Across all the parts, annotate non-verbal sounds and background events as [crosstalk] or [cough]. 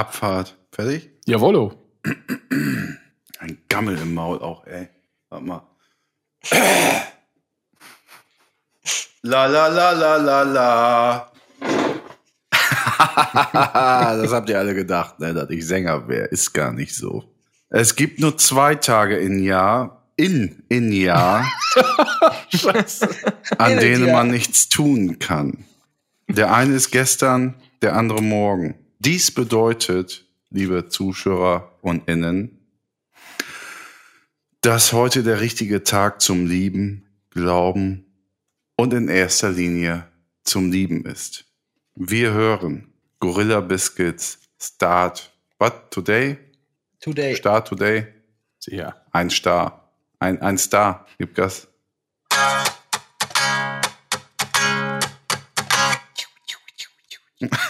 Abfahrt. Fertig? Jawollo. Ein Gammel im Maul auch, ey. Warte mal. La la la la la la. [laughs] das habt ihr alle gedacht, ne, dass ich Sänger wäre. Ist gar nicht so. Es gibt nur zwei Tage im Jahr, in, in Jahr, [laughs] an denen man nichts tun kann. Der eine ist gestern, der andere morgen. Dies bedeutet, liebe Zuschauer und Innen, dass heute der richtige Tag zum Lieben, Glauben und in erster Linie zum Lieben ist. Wir hören Gorilla Biscuits Start. What? Today? Today. Start Today? Sicher. Ein Star. Ein, ein Star. Gib Gas. [laughs]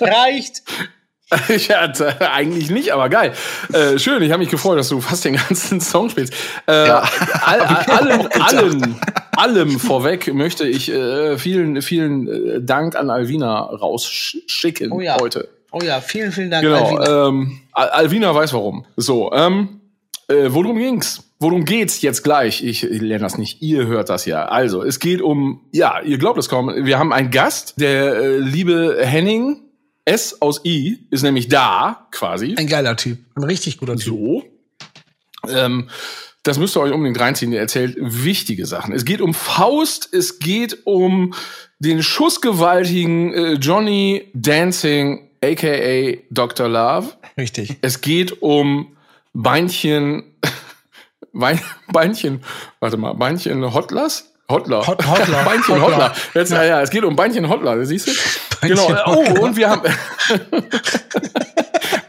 Reicht. [laughs] ja, eigentlich nicht, aber geil. Äh, schön, ich habe mich gefreut, dass du fast den ganzen Song spielst. Äh, all, all, [laughs] allem, [laughs] allem, allem vorweg möchte ich äh, vielen, vielen äh, Dank an Alvina rausschicken Oh ja. heute. Oh ja, vielen, vielen Dank. Genau, Alvina. ähm, Al Alvina weiß warum. So, ähm, äh, worum ging's? Worum geht's jetzt gleich? Ich, ich lerne das nicht. Ihr hört das ja. Also, es geht um, ja, ihr glaubt es kaum. Wir haben einen Gast, der äh, liebe Henning S aus I ist nämlich da, quasi. Ein geiler Typ. Ein richtig guter Typ. So. Ähm, das müsst ihr euch unbedingt reinziehen. Er erzählt wichtige Sachen. Es geht um Faust, es geht um den schussgewaltigen äh, Johnny Dancing, aka Dr. Love. Richtig. Es geht um Beinchen, [laughs] Bein, Beinchen, warte mal, Beinchen Hotlers? Hotler. Hot- Hotler. [laughs] Beinchen Hotler. Hotler. Jetzt, ja. ja, es geht um Beinchen Hotler, siehst du? Beinchen genau. Oh, Hotler. und wir haben, [laughs]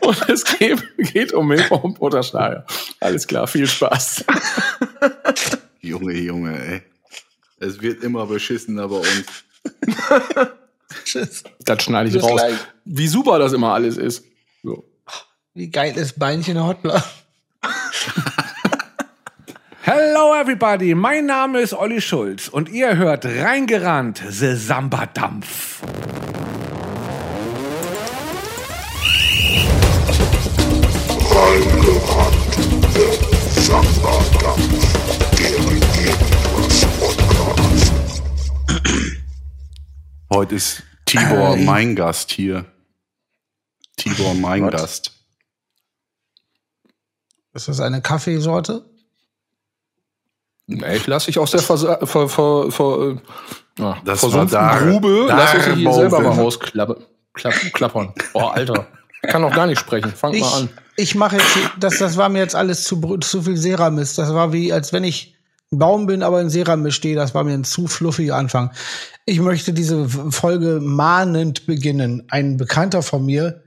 und es geht, geht um Milch und Butterschlager. Alles klar, viel Spaß. Junge, Junge, ey. Es wird immer beschissener bei uns. Tschüss. Das schneide ich Bis raus. gleich. Wie super das immer alles ist. So. Wie geil ist Beinchen Hotler? [laughs] Hello everybody, mein Name ist Olli Schulz und ihr hört reingerannt The Samba Dampf. Heute ist Tibor mein Gast hier. Tibor mein? Gast. Ist das eine Kaffeesorte? Nee, ich lasse dich aus der Versa ver ver ver äh, ja, Das versumpften war da- Grube, lass ich hier selber mal rausklappen. Klapp, klappern. Oh, Alter. Ich kann noch gar nicht sprechen. Fang Ich, mal an. ich mache jetzt, hier- das, das war mir jetzt alles zu, zu viel Seramis. Das war wie, als wenn ich ein Baum bin, aber in Seramis stehe. Das war mir ein zu fluffiger Anfang. Ich möchte diese Folge mahnend beginnen. Ein Bekannter von mir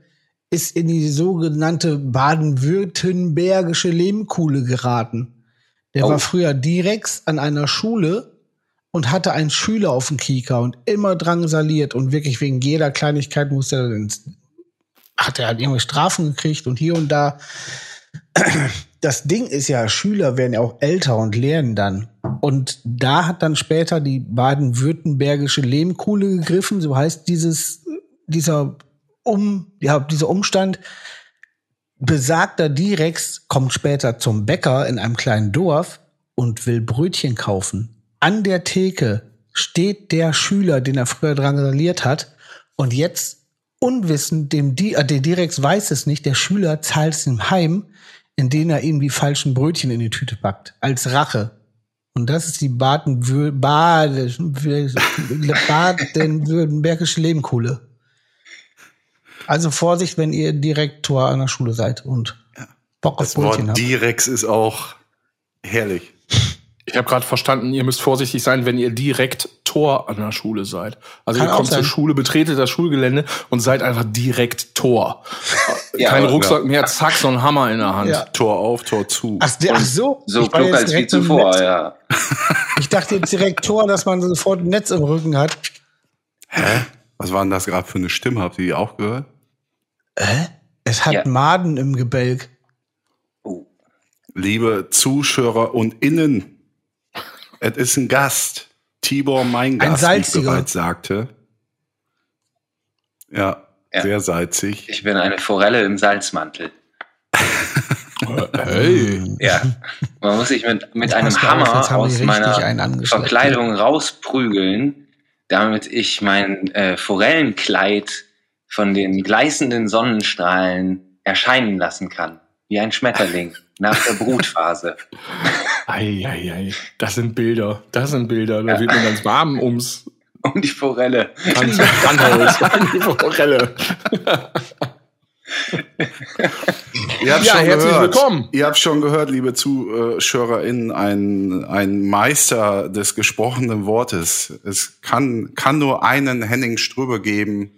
ist in die sogenannte baden-württembergische Lehmkuhle geraten. Der Oh. war früher Direx an einer Schule und hatte einen Schüler auf dem Kieker und immer drangsaliert und wirklich wegen jeder Kleinigkeit musste er ins hat er halt irgendwelche Strafen gekriegt und hier und da. Das Ding ist ja, Schüler werden ja auch älter und lernen dann. Und da hat dann später die baden-württembergische Lehmkuhle gegriffen, so heißt dieses, dieser um, ja, dieser Umstand. Besagter Direx kommt später zum Bäcker in einem kleinen Dorf und will Brötchen kaufen. An der Theke steht der Schüler, den er früher drangsaliert hat. Und jetzt unwissend, dem Di äh, der Direx weiß es nicht, der Schüler zahlt es ihm heim, indem er ihm die falschen Brötchen in die Tüte packt. Als Rache. Und das ist die Baden-Wür- Baden- Baden-Württembergische Lehmkuhle. Also Vorsicht, wenn ihr Direktor an der Schule seid und Bock auf Das Brötchen Wort habt. Direx ist auch herrlich. Ich habe gerade verstanden, ihr müsst vorsichtig sein, wenn ihr direkt Tor an der Schule seid. Also Kann ihr kommt zur. Schule, betretet das Schulgelände und seid einfach direkt Tor. [laughs] Ja, Kein Rucksack mehr, zack, so ein Hammer in der Hand. Ja. Tor auf, Tor zu. Ach, ach so. So klug als wie zuvor, Netz. ja. Ich dachte jetzt direkt Tor, dass man sofort ein Netz im Rücken hat. Hä? Was war denn das gerade für eine Stimme? Habt ihr die auch gehört? Es hat Ja. Maden im Gebälk. Oh. Liebe Zuschauer und Innen, es ist ein Gast. Tibor mein Ein Gast, wie ich salziger. bereits sagte. Ja, Ja. sehr salzig. Ich bin eine Forelle im Salzmantel. Hey. Ja. Man muss sich mit, mit einem Hammer aus richtig meiner. Verkleidung rausprügeln, damit ich mein äh, Forellenkleid von den gleißenden Sonnenstrahlen erscheinen lassen kann. Wie ein Schmetterling [laughs] nach der Brutphase. Ei, ei, ei. Das sind Bilder. Das sind Bilder. Da wird mir ganz warm ums [laughs] Um die Forelle. ans Brandhaus. An die Forelle. [laughs] Ihr habt Ja, schon herzlich gehört, willkommen. Ihr habt schon gehört, liebe ZuschauerInnen, ein, ein Meister des gesprochenen Wortes. Es kann, kann nur einen Henning Ströbe geben.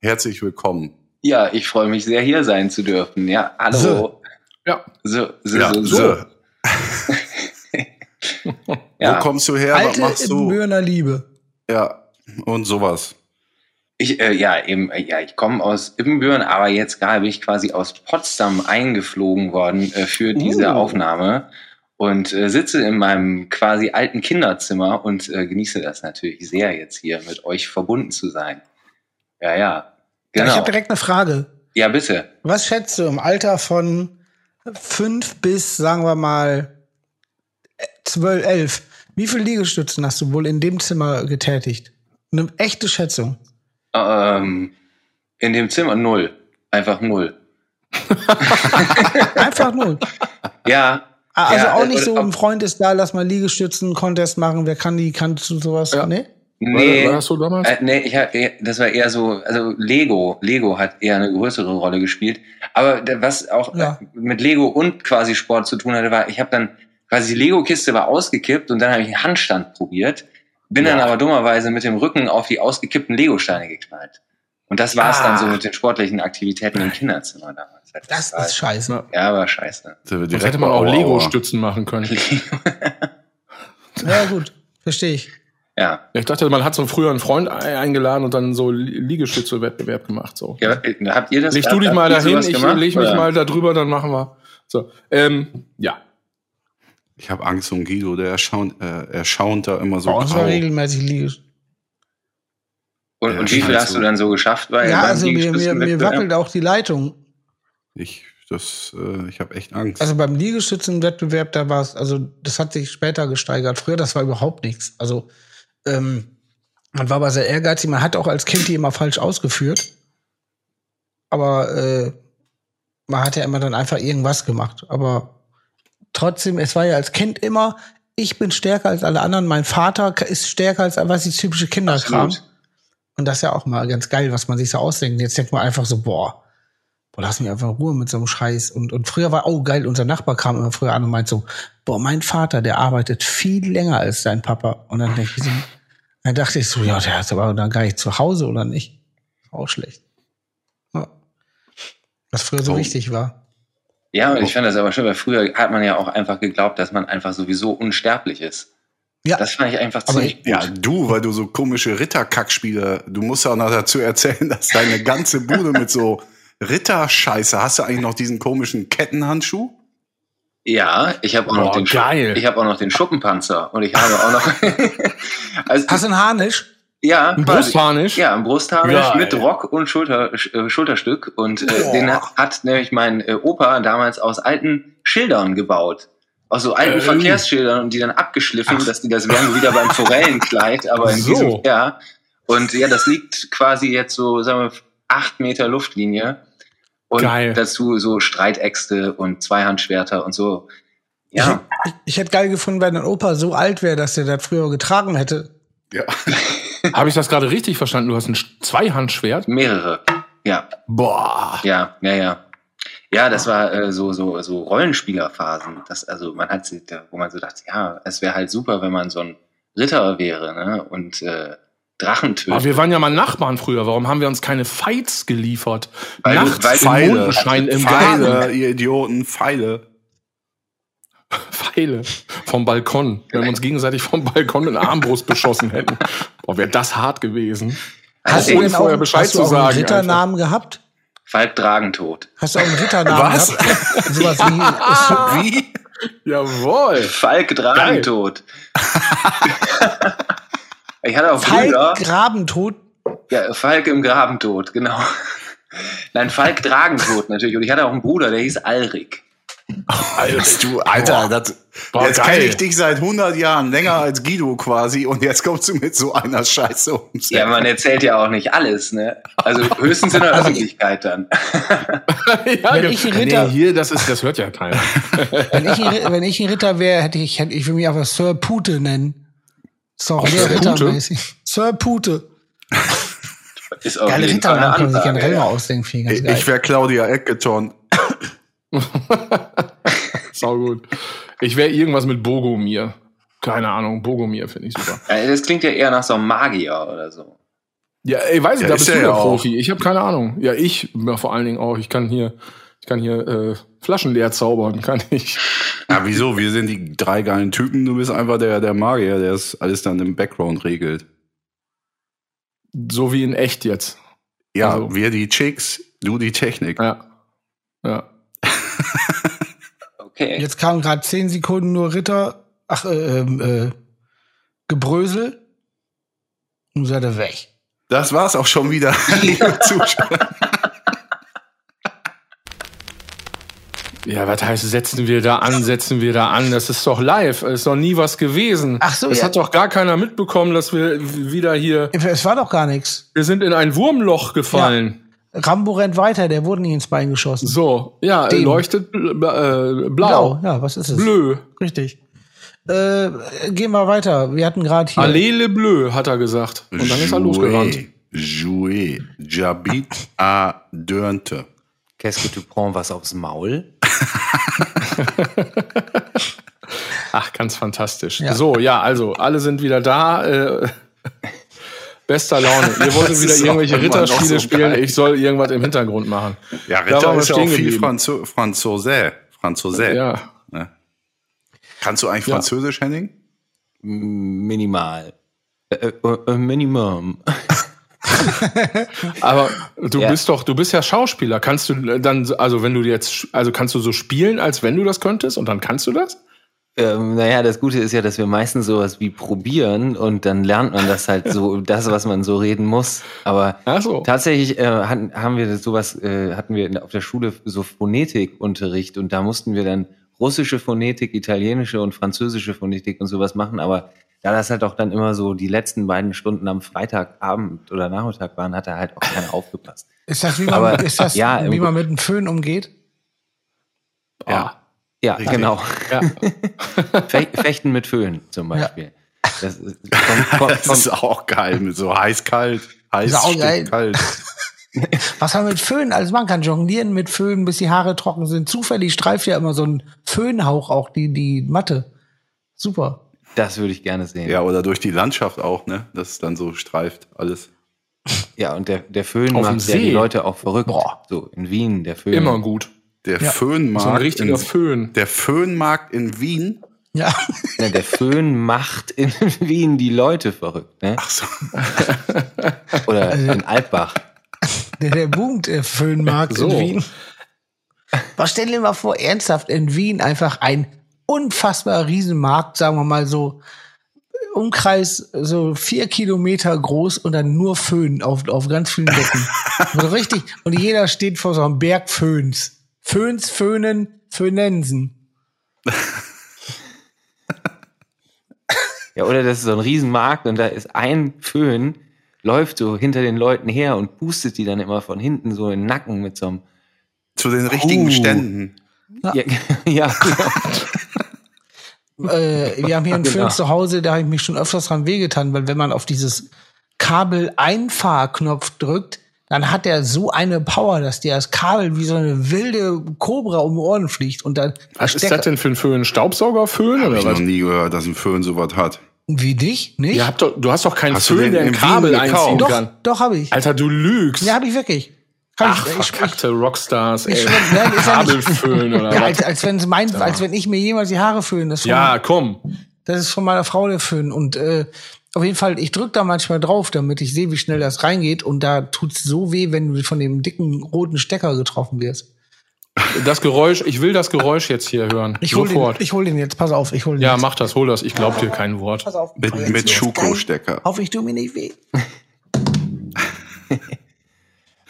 Herzlich willkommen. Ja, ich freue mich sehr, hier sein zu dürfen. Ja, hallo. So. Ja. So, so, Ja, so. so. [laughs] Ja. Wo kommst du her? Was Alte machst du? Liebe. Ja, und sowas. Ich, äh, ja, eben, äh, ja, ich komme aus Ibbenbüren, aber jetzt gerade bin ich quasi aus Potsdam eingeflogen worden äh, für diese Uh. Aufnahme und äh, sitze in meinem quasi alten Kinderzimmer und äh, genieße das natürlich sehr, jetzt hier mit euch verbunden zu sein. Ja, ja. Ja, Genau. ich habe direkt eine Frage. Ja, bitte. Was schätzt du im Alter von fünf bis, sagen wir mal, zwölf, elf? Wie viele Liegestützen hast du wohl in dem Zimmer getätigt? Eine echte Schätzung. Ähm, in dem Zimmer null. Einfach null. [laughs] Einfach nur. Ja. Ah, Also Ja, auch nicht so, ein Freund ist da, lass mal Liegestützen-Contest machen, wer kann die, kannst du sowas? Ja. Nee? Nee. War das so damals? Äh, nee, ich hab, das war eher so, also Lego, Lego hat eher eine größere Rolle gespielt. Aber was auch Ja. äh, mit Lego und quasi Sport zu tun hatte, war, ich habe dann quasi die Lego-Kiste war ausgekippt und dann habe ich einen Handstand probiert, bin dann Ja. aber dummerweise mit dem Rücken auf die ausgekippten Lego-Steine geknallt. Und das war es Ah. dann so mit den sportlichen Aktivitäten im Kinderzimmer damals. Das war, ist scheiße. Ja. war scheiße. Das hätte man auch Lego-Stützen machen können. [laughs] Ja, gut. Verstehe ich. Ja. Ich dachte, man hat so früher einen Freund ein- eingeladen und dann so Li- Liegestütze-Wettbewerb gemacht. So. ja habt ihr das? Leg du dich mal dahin, ich gemacht, leg mich oder? mal da drüber, dann machen wir. So. Ähm, ja. Ich habe Angst um Guido, der erschaunt, äh, erschaunt da immer so Bei uns war grau. regelmäßig Liegestützen. Und, Ja, und wie viel hast scheiße. du dann so geschafft? Bei, Ja, also mir, mir, mir wackelt auch die Leitung. Ich, das, äh, ich habe echt Angst. Also beim Liegestützenwettbewerb, da war es, also das hat sich später gesteigert. Früher, das war überhaupt nichts. Also ähm, man war aber sehr ehrgeizig. Man hat auch als Kind die immer falsch ausgeführt. Aber äh, man hat ja immer dann einfach irgendwas gemacht. Aber trotzdem, es war ja als Kind immer, ich bin stärker als alle anderen. Mein Vater ist stärker als was die typische Kinderkram. Absolut. Und das ist ja auch mal ganz geil, was man sich so ausdenkt. Jetzt denkt man einfach so, boah, boah, lass mich einfach in Ruhe mit so einem Scheiß. Und, und früher war, oh geil, unser Nachbar kam immer früher an und meint so, boah, mein Vater, der arbeitet viel länger als dein Papa. Und dann denke ich so, dann dachte ich so, ja, der ist aber dann gar nicht zu Hause oder nicht. Auch schlecht. Ja. Was früher so Oh. wichtig war. Ja, und ich fand das aber schön, weil früher hat man ja auch einfach geglaubt, dass man einfach sowieso unsterblich ist. Ja. Das fand ich einfach Aber ziemlich gut. ja, du, weil du so komische Ritterkackspiele, du musst ja auch noch dazu erzählen, dass deine ganze Bude mit so Ritterscheiße, hast du eigentlich noch diesen komischen Kettenhandschuh? Ja, ich habe auch Boah, noch den geil. Schuppen, ich habe auch noch den Schuppenpanzer und ich habe auch noch [laughs] [laughs] also, Hast du einen Harnisch? Ja, Ein quasi. Brustharnisch? Ja, ein Brustharnisch Geil. mit Rock und Schulter, äh, Schulterstück und äh, Boah. den hat, hat nämlich mein äh, Opa damals aus alten Schildern gebaut. Aus so alten Ähm. Verkehrsschildern und die dann abgeschliffen, dass die das wären wieder beim Forellenkleid, aber in So. diesem, ja. Und ja, das liegt quasi jetzt so, sagen wir, acht Meter Luftlinie. Und Geil. dazu so Streitäxte und Zweihandschwerter und so. Ja, Ich, ich hätte geil gefunden, wenn dein Opa so alt wäre, dass der das früher getragen hätte. Ja. [laughs] Habe ich das gerade richtig verstanden? Du hast ein Sch- Zweihandschwert? mehrere. Ja, Boah. ja, ja, ja. Ja, das war äh, so so so Rollenspielerphasen. Das also man hat sich da, wo man so dachte, ja, es wäre halt super, wenn man so ein Ritter wäre, ne? Und äh, Drachen tötet. Aber wir waren ja mal Nachbarn früher. Warum haben wir uns keine Fights geliefert? Weil Nachts weil im Pfeile. Mondenschein im Garten. Pfeile, ihr Idioten, Pfeile. Pfeile vom Balkon. Wenn wir uns gegenseitig vom Balkon in Armbrust beschossen hätten. Boah, wäre das hart gewesen. Hast Ohne du denn vorher auch, Bescheid hast du zu auch einen sagen, Ritternamen gehabt? Falk Dragentod. Hast du auch einen Ritternamen Was? gehabt? Sowas wie [laughs] Wie? Jawohl. Falk Dragentod. ich hatte auch Falk Brüder. Grabentod. Ja, Falk im Grabentod, genau. Nein, Falk Dragentod natürlich. Und ich hatte auch einen Bruder, der hieß Alrik. [laughs] Alter, du, Alter, das, Boah, jetzt kenne ich dich seit 100 Jahren, länger als Guido quasi, und jetzt kommst du mit so einer Scheiße ums Ja, man erzählt ja auch nicht alles, ne? Also höchstens in der [laughs] Öffentlichkeit dann. [laughs] ja, Wenn ge- ich ein Ritter- nee, hier, das ist, das hört ja keiner. Wenn ich, wenn ich ein Ritter wäre, hätte ich, hätte ich will mich einfach Sir Pute nennen. Ist auch sehr Sir Pute? rittermäßig. Sir Pute. Ist auf Geile Ritternamen können sich generell mal ausdenken. ich Ich, wäre Claudia Ecketon. [laughs] Sau gut. Ich wäre irgendwas mit Bogomir. Keine Ahnung, Bogomir finde ich super. Ja, das klingt ja eher nach so einem Magier oder so. Ja, ey, weiß ich, Ja, da ist bist du ja. Profi. Ich habe keine Ahnung. Ja, ich ja, vor allen Dingen auch. Ich kann hier, ich kann hier äh, Flaschen leer zaubern, [laughs] kann ich. Ja, wieso? Wir sind die drei geilen Typen, du bist einfach der, der Magier, der das alles dann im Background regelt. So wie in echt jetzt. Ja, Also- wir die Chicks, du die Technik. Ja. Ja. Okay. Jetzt kamen gerade zehn Sekunden nur Ritter, ach, äh, ähm, äh, Gebrösel. Und seid ihr weg. Das war's auch schon wieder, [laughs] [laughs] liebe Zuschauer. Ja, was heißt, setzen wir da an, setzen wir da an? Das ist doch live. Es ist noch nie was gewesen. Ach so, Es ja. hat doch gar keiner mitbekommen, dass wir wieder hier, Es war doch gar nichts. wir sind in ein Wurmloch gefallen. Rambo rennt weiter, der wurde nicht ins Bein geschossen. So, ja, Dem. leuchtet bl äh, blau. Blau, ja, was ist es? Bleu. Richtig. Äh, gehen wir weiter. Wir hatten gerade hier. Allele bleu, hat er gesagt. Und dann ist er losgerannt. Jouer. Jabit [laughs] à Dörnte. Qu'est-ce que tu prends was aufs Maul? [laughs] Ach, ganz fantastisch. Ja. So, ja, also, alle sind wieder da. Äh, bester Laune. [laughs] Ihr wolltet wieder irgendwelche Ritterspiele so spielen. Ich soll irgendwas im Hintergrund machen. Ja, Ritter ist ja auch stehen viel. Franzo Franzose. Franzose. Ja. Ne? Kannst du eigentlich Ja. Französisch, Henning? Minimal. Äh, äh, äh, Minimum. [laughs] Aber du Ja. bist doch, du bist ja Schauspieler. Kannst du dann, also wenn du jetzt, also kannst du so spielen, als wenn du das könntest und dann kannst du das? Ähm, naja, das Gute ist ja, dass wir meistens sowas wie probieren und dann lernt man das halt so, [laughs] das, was man so reden muss. Aber so. tatsächlich äh, hatten, haben wir sowas, äh, hatten wir in, auf der Schule so Phonetikunterricht und da mussten wir dann russische Phonetik, italienische und französische Phonetik und sowas machen. Aber da das halt auch dann immer so die letzten beiden Stunden am Freitagabend oder Nachmittag waren, hat da halt auch keiner aufgepasst. ist das, wie man, Aber, ist das, ja, wie man mit einem Föhn umgeht? Ja. Ja, Richtig. genau. Ja. [laughs] Fe Fechten mit Föhn zum Beispiel. Das, ist- [laughs] kommt, kommt, Das ist auch geil, mit so heiß-kalt. Heiß, Saugeil. Stück kalt. [laughs] Was man mit Föhn, also man kann jonglieren mit Föhn, bis die Haare trocken sind. Zufällig streift ja immer so ein Föhnhauch auch die, die Matte. Super. das würde ich gerne sehen. Ja, oder durch die Landschaft auch, ne? Das dann so streift alles. Ja, und der, der Föhn Auf macht ja die. Leute auch verrückt. Boah. So in Wien, der Föhn. Immer gut. Der Ja. Föhnmarkt. So ein richtiger in, Föhn. Der Föhnmarkt in Wien. Ja. Ja, der Föhn macht in [laughs] Wien die Leute verrückt. Ne? Ach so. [laughs] Oder in Altbach. Der, der boomt, der Föhnmarkt So. in Wien. Was stell dir mal vor, ernsthaft in Wien einfach ein unfassbar Riesenmarkt, sagen wir mal so, Umkreis so vier Kilometer groß und dann nur Föhn auf, auf ganz vielen Decken. so richtig. Und jeder steht vor so einem Berg Föhns. Föhns, Föhnen, Föhnensen. Ja, oder das ist so ein Riesenmarkt und da ist ein Föhn, läuft so hinter den Leuten her und pustet die dann immer von hinten so in den Nacken mit so einem. Zu den richtigen Oh. Ständen. Ja, ja, [laughs] äh, wir haben hier einen Genau. Föhn zu Hause, da habe ich mich schon öfters dran wehgetan, weil wenn man auf dieses Kabel-Einfahrknopf drückt, dann hat er so eine Power, dass dir das Kabel wie so eine wilde Kobra um die Ohren fliegt und dann Was ist das denn für ein Föhn? Staubsaugerföhn Hab oder ich noch was? nie gehört, dass ein Föhn sowas hat. Wie dich? Nicht? Ihr habt doch, du hast doch keinen Hast Föhn, der ein in Kabel einziehen doch, kann. doch habe ich. Alter, du lügst. Ja, habe ich wirklich. Kann Ach, ich, ich, ich, verkackte Rockstars, ey. ich schwör, ja Kabelföhn oder [laughs] ja, was? als, als, wenn's mein, als wenn ich mir jemals die Haare föhne. Ja, komm. Das ist von meiner Frau der Föhn. Und äh, auf jeden Fall, ich drück da manchmal drauf, damit ich sehe, wie schnell das reingeht. Und da tut's so weh, wenn du von dem dicken roten Stecker getroffen wirst. Das Geräusch, ich will das Geräusch jetzt hier hören. Ich hol, den, Sofort. ich hol den jetzt, pass auf, ich hol den ja, jetzt. mach das, hol das. Ich glaub dir kein Wort. Pass auf. Mit, mit Schuko-Stecker. Auf, ich tu mir nicht weh. [laughs]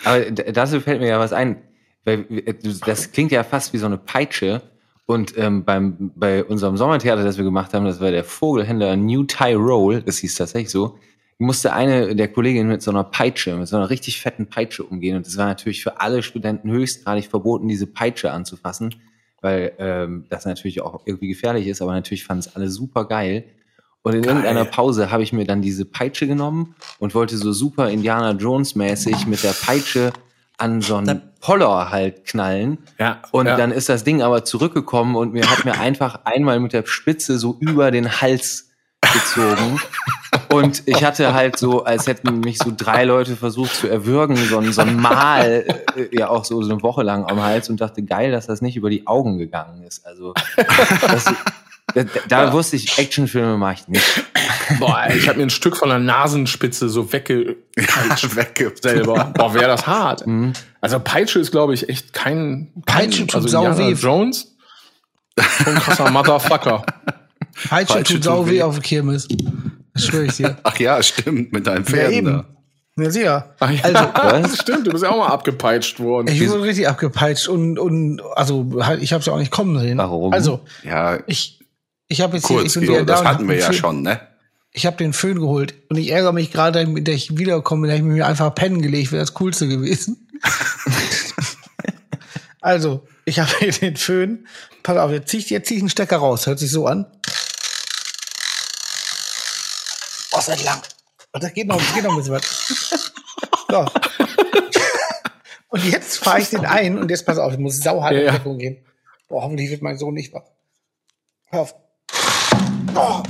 Aber dazu fällt mir ja was ein. Weil äh, das klingt ja fast wie so eine Peitsche. Und ähm, beim, bei unserem Sommertheater, das wir gemacht haben, das war der Vogelhändler New Tyrol, das hieß tatsächlich so, musste eine der Kolleginnen mit so einer Peitsche, mit so einer richtig fetten Peitsche umgehen. Und das war natürlich für alle Studenten höchstgradig verboten, diese Peitsche anzufassen, weil ähm, das natürlich auch irgendwie gefährlich ist, aber natürlich fanden es alle super geil. Und in irgendeiner Pause habe ich mir dann diese Peitsche genommen und wollte so super Indiana Jones mäßig mit der Peitsche an so einen Poller halt knallen. Ja, Und ja. dann ist das Ding aber zurückgekommen und mir hat mir einfach einmal mit der Spitze so über den Hals gezogen. Und ich hatte halt so, als hätten mich so drei Leute versucht zu erwürgen, so ein, so ein Mal, äh, ja auch so, so eine Woche lang am Hals und dachte, geil, dass das nicht über die Augen gegangen ist. Also das, da, da wusste ich, Actionfilme mache ich nicht. Boah, ich habe mir ein [laughs] Stück von der Nasenspitze so weggepeitscht [laughs] Weggibt. selber. Boah, wäre das hart. Also Peitsche ist, glaube ich, echt kein... kein Peitsche tut also weh. Jones, schon ein krasser [laughs] Motherfucker. Peitsche Peitsche tut sau tut weh auf der Kirmes. Das schwöre ich dir. Ach ja, stimmt, mit deinen Ja, Pferden eben. da. Ja, sicher. Ach ja, Also, das stimmt, du bist ja auch mal abgepeitscht worden. ich wurde richtig abgepeitscht und, und also halt, ich habe es ja auch nicht kommen sehen. Warum? Also, Ja, ich, ich habe jetzt hier, ich kurz, bin so, da das und hatten wir den ja Föhn- schon, ne? Ich habe den Föhn geholt und ich ärgere mich gerade, dass ich wiederkomme, da ich mir einfach pennen gelegt, wäre das coolste gewesen. [laughs] also, ich habe hier den Föhn. Pass auf, jetzt zieh ich, jetzt zieh ich einen Stecker raus. Hört sich so an. Oh, ist das lang. Oh, das geht noch, das geht noch ein bisschen was. So. [laughs] Und jetzt fahre ich den ein und jetzt pass auf, ich muss sauhart Ja, in ja. Deckung gehen. Boah, hoffentlich wird mein Sohn nicht wach. Hör auf. Oh.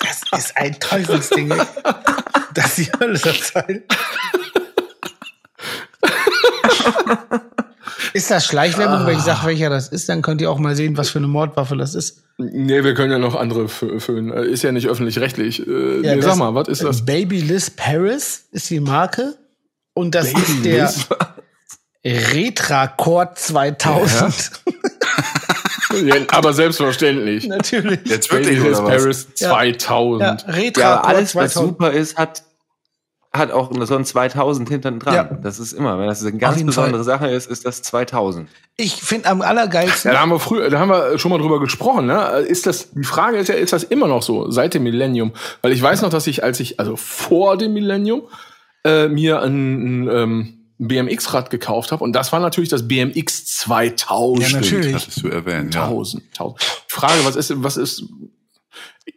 Das ist ein Teufelsding. Das ist die Hölle das Teil. Ist das Schleichwerbung, wenn ich sage, welcher das ist, dann könnt ihr auch mal sehen, was für eine Mordwaffe das ist. Nee, wir können ja noch andere föhnen. Äh, Ist ja nicht öffentlich-rechtlich. Äh, Ja, nee, sag mal, was ist das? Baby Liz Paris ist die Marke. Und das ist der Retracord 2000. Ja, aber selbstverständlich. [laughs] Natürlich. Jetzt Baby wirklich, Hills oder was? Paris Ja. 2000. Ja, Ja, Retracord aber alles, was 2000. super ist, hat, hat auch so ein 2000 hinten dran. Ja. Das ist immer, wenn das eine ganz besondere Sache ist, ist das 2000. Ich finde am allergeilsten. Ja, da haben wir früher, da haben wir schon mal drüber gesprochen, ne? Ist das, die Frage ist ja, ist das immer noch so, seit dem Millennium? Weil ich weiß noch, dass ich, als ich, also vor dem Millennium, äh, mir ein, ein ähm, BMX-Rad gekauft habe. Und das war natürlich das BMX 2000. Ja, natürlich. Hattest du erwähnt, ja. 1000, 1000. Frage, was ist, was ist,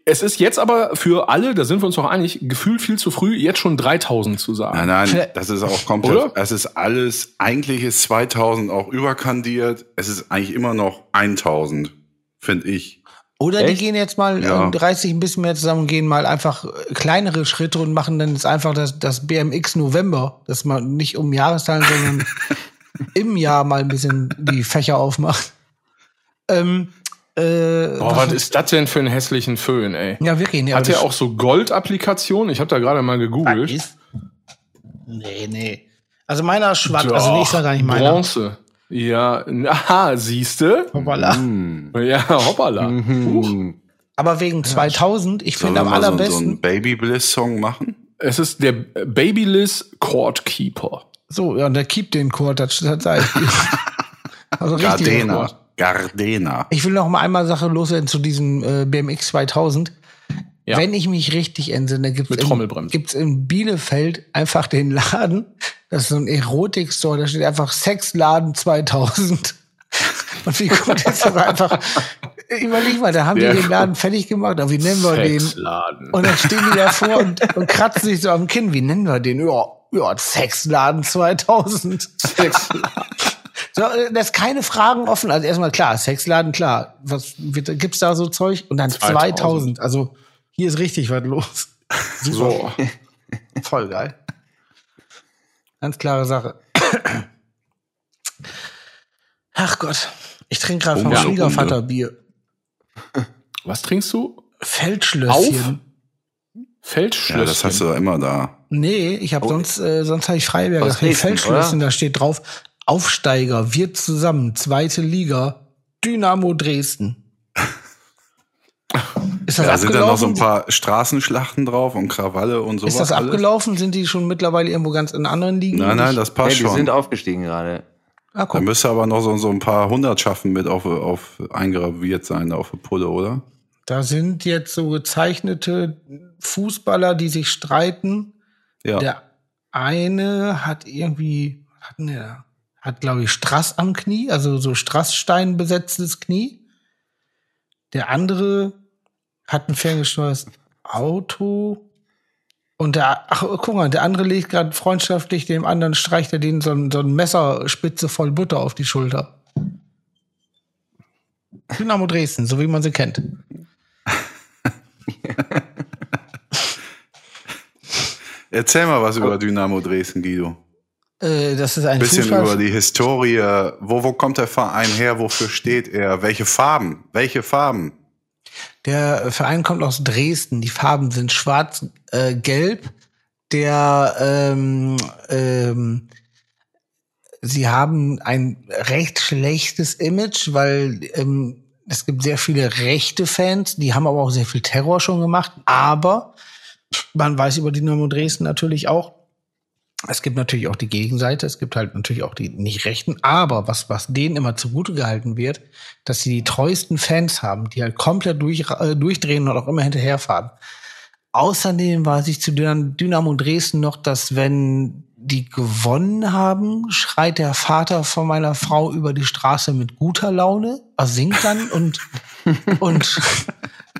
es ist jetzt aber für alle, da sind wir uns doch einig, gefühlt viel zu früh, jetzt schon 3000 zu sagen. Nein, nein, das ist auch komplett, Oder? es ist alles, eigentlich ist 2000 auch überkandiert. Es ist eigentlich immer noch 1000, finde ich. Oder die Echt? gehen jetzt mal Ja. ähm, 30 ein bisschen mehr zusammen und gehen mal einfach äh, kleinere Schritte und machen dann jetzt einfach das, das BMX November, dass man nicht um Jahreszahlen, sondern [laughs] im Jahr mal ein bisschen die Fächer aufmacht. Ähm, äh, Boah, was ist das denn für einen hässlichen Föhn, ey? ja, wirklich. Nee, Hat aber der auch so Gold-Applikationen? Ich habe da gerade mal gegoogelt. Nee, nee. Also meiner schwarz, also nee, ich sag gar nicht meiner. Bronze. Ja, aha, siehste. Hoppala. Hm. Ja, hoppala. Mhm. Aber wegen 2000, ich finde am mal so, so allerbesten. einen Baby Bliss Song machen? Es ist der Babyliss Court Keeper. So, ja, und der keept den Chord, das das [laughs] sei. also richtig. Gardena. Gardena. Ich will noch mal einmal Sache loswerden zu diesem äh, BMX 2000. Ja. Wenn ich mich richtig entsinne, gibt's Mit in, Bielefeld einfach den Laden, das ist so ein Erotik-Store, da steht einfach Sexladen 2000. [laughs] Und wie gut ist das einfach? Überleg mal, da haben Sehr die den. Laden fertig gemacht, aber wie nennen wir den? Sexladen. Und dann stehen die davor [laughs] und, und kratzen sich so am Kinn. Wie nennen wir den? Ja, ja Sexladen 2000. Sexladen. [laughs] So, äh, da ist keine Fragen offen. Also erstmal klar, Sexladen, klar. Was gibt's da so Zeug? Und dann 2000. 2000. Also hier ist richtig was los. [laughs] So. Voll geil. Ganz klare Sache. Ach Gott, ich trinke gerade vom Schwiegervater Bier. Was trinkst du? Feldschlösschen. Feldschlösschen. Ja, das hast du doch immer da. Nee, ich habe sonst, äh, sonst habe ich Freiberger. Feldschlösschen, da steht drauf, Aufsteiger, wir zusammen, zweite Liga, Dynamo Dresden. Ist das Da sind dann noch so ein paar Straßenschlachten drauf und Krawalle und sowas. ist das alles. abgelaufen? Sind die schon mittlerweile irgendwo ganz in anderen Ligen? Nein, nein, das Hey, passt die schon. sind aufgestiegen gerade. Ah, Da müsste aber noch so, so ein paar Hundertschaften mit auf, auf eingraviert sein, auf der Pulle, oder? Da sind jetzt so gezeichnete Fußballer, die sich streiten. Ja. Der eine hat irgendwie, was hat denn der? Hat, glaube ich, Strass am Knie, also so Strassstein besetztes Knie. Der andere hat ein ferngesteuertes Auto. Und der, ach, guck mal, der andere legt gerade freundschaftlich dem anderen, streicht er den so ein, so ein Messerspitze voll Butter auf die Schulter. Dynamo Dresden, so wie man sie kennt. [laughs] Erzähl mal was über Dynamo Dresden, Guido. Äh, das ist ein Ein bisschen Fußball über die Historie. Wo, wo kommt der Verein her? Wofür steht er? Welche Farben? Welche Farben? Der Verein kommt aus Dresden. Die Farben sind schwarz-gelb. der ähm, ähm, sie haben ein recht schlechtes Image, weil ähm, es gibt sehr viele rechte Fans, die haben aber auch sehr viel Terror schon gemacht. Aber man weiß über Dynamo Dresden natürlich auch, es gibt natürlich auch die Gegenseite, es gibt halt natürlich auch die nicht Rechten, aber was, was denen immer zugute gehalten wird, dass sie die treuesten Fans haben, die halt komplett durch, äh, durchdrehen und auch immer hinterherfahren. Außerdem weiß ich zu Dyn- Dynamo Dresden noch, dass wenn die gewonnen haben, schreit der Vater von meiner Frau über die Straße mit guter Laune, er singt dann und, [laughs] und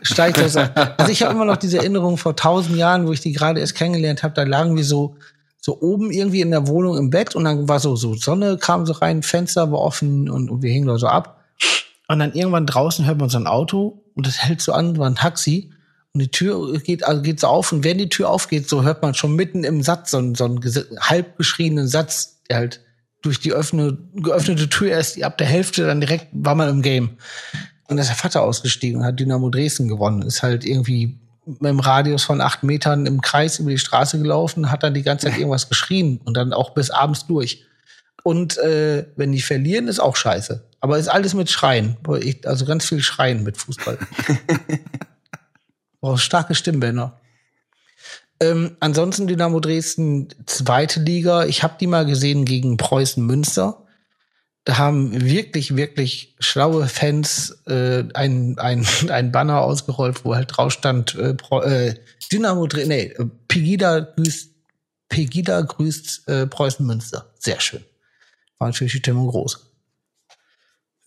steigt das an. Also ich habe immer noch diese Erinnerung vor tausend Jahren, wo ich die gerade erst kennengelernt habe, da lagen wir so so oben irgendwie in der Wohnung im Bett und dann war so so Sonne kam so rein, Fenster war offen und, und wir hingen da so ab. Und dann irgendwann draußen hört man so ein Auto und das hält so an, war ein Taxi und die Tür geht also geht so auf und wenn die Tür aufgeht, so hört man schon mitten im Satz so, einen- so einen halb geschriebenen Satz, der halt durch die öffne, geöffnete Tür erst ab der Hälfte dann direkt war man im Game. Und da ist der Vater ausgestiegen und hat Dynamo Dresden gewonnen. Ist halt irgendwie mit einem Radius von acht Metern im Kreis über die Straße gelaufen, hat dann die ganze Zeit irgendwas geschrien und dann auch bis abends durch. Und äh, wenn die verlieren, ist auch scheiße. Aber ist alles mit Schreien. Also ganz viel Schreien mit Fußball. Brauchst starke Stimmbänder. Ähm, ansonsten Dynamo Dresden, zweite Liga. Ich habe die mal gesehen gegen Preußen Münster. Da haben wirklich, wirklich schlaue Fans äh, ein, ein, [laughs] ein Banner ausgerollt, wo halt drauf stand, äh, Pro, äh, Dynamo Dresden, nee, Pegida grüßt, Pegida grüßt äh, Preußen Münster. Sehr schön. War natürlich die Stimmung groß.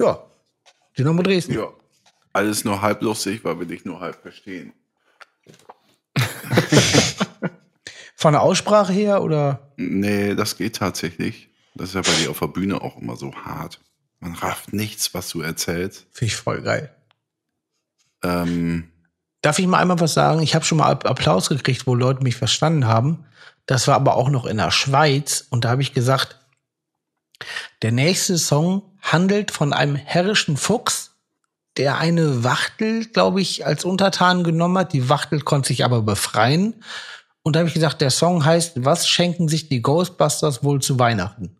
Ja, Dynamo Dresden. Ja. Alles nur halb lustig, weil wir dich nur halb verstehen. [laughs] Von der Aussprache her oder? Nee, das geht tatsächlich. Das ist ja bei dir auf der Bühne auch immer so hart. Man rafft nichts, was du erzählst. Finde ich voll geil. Ähm, Darf ich mal einmal was sagen? Ich habe schon mal App- Applaus gekriegt, wo Leute mich verstanden haben. Das war aber auch noch in der Schweiz. Und da habe ich gesagt, der nächste Song handelt von einem herrischen Fuchs, der eine Wachtel, glaube ich, als Untertan genommen hat. Die Wachtel konnte sich aber befreien. Und da habe ich gesagt, der Song heißt, was schenken sich die Ghostbusters wohl zu Weihnachten?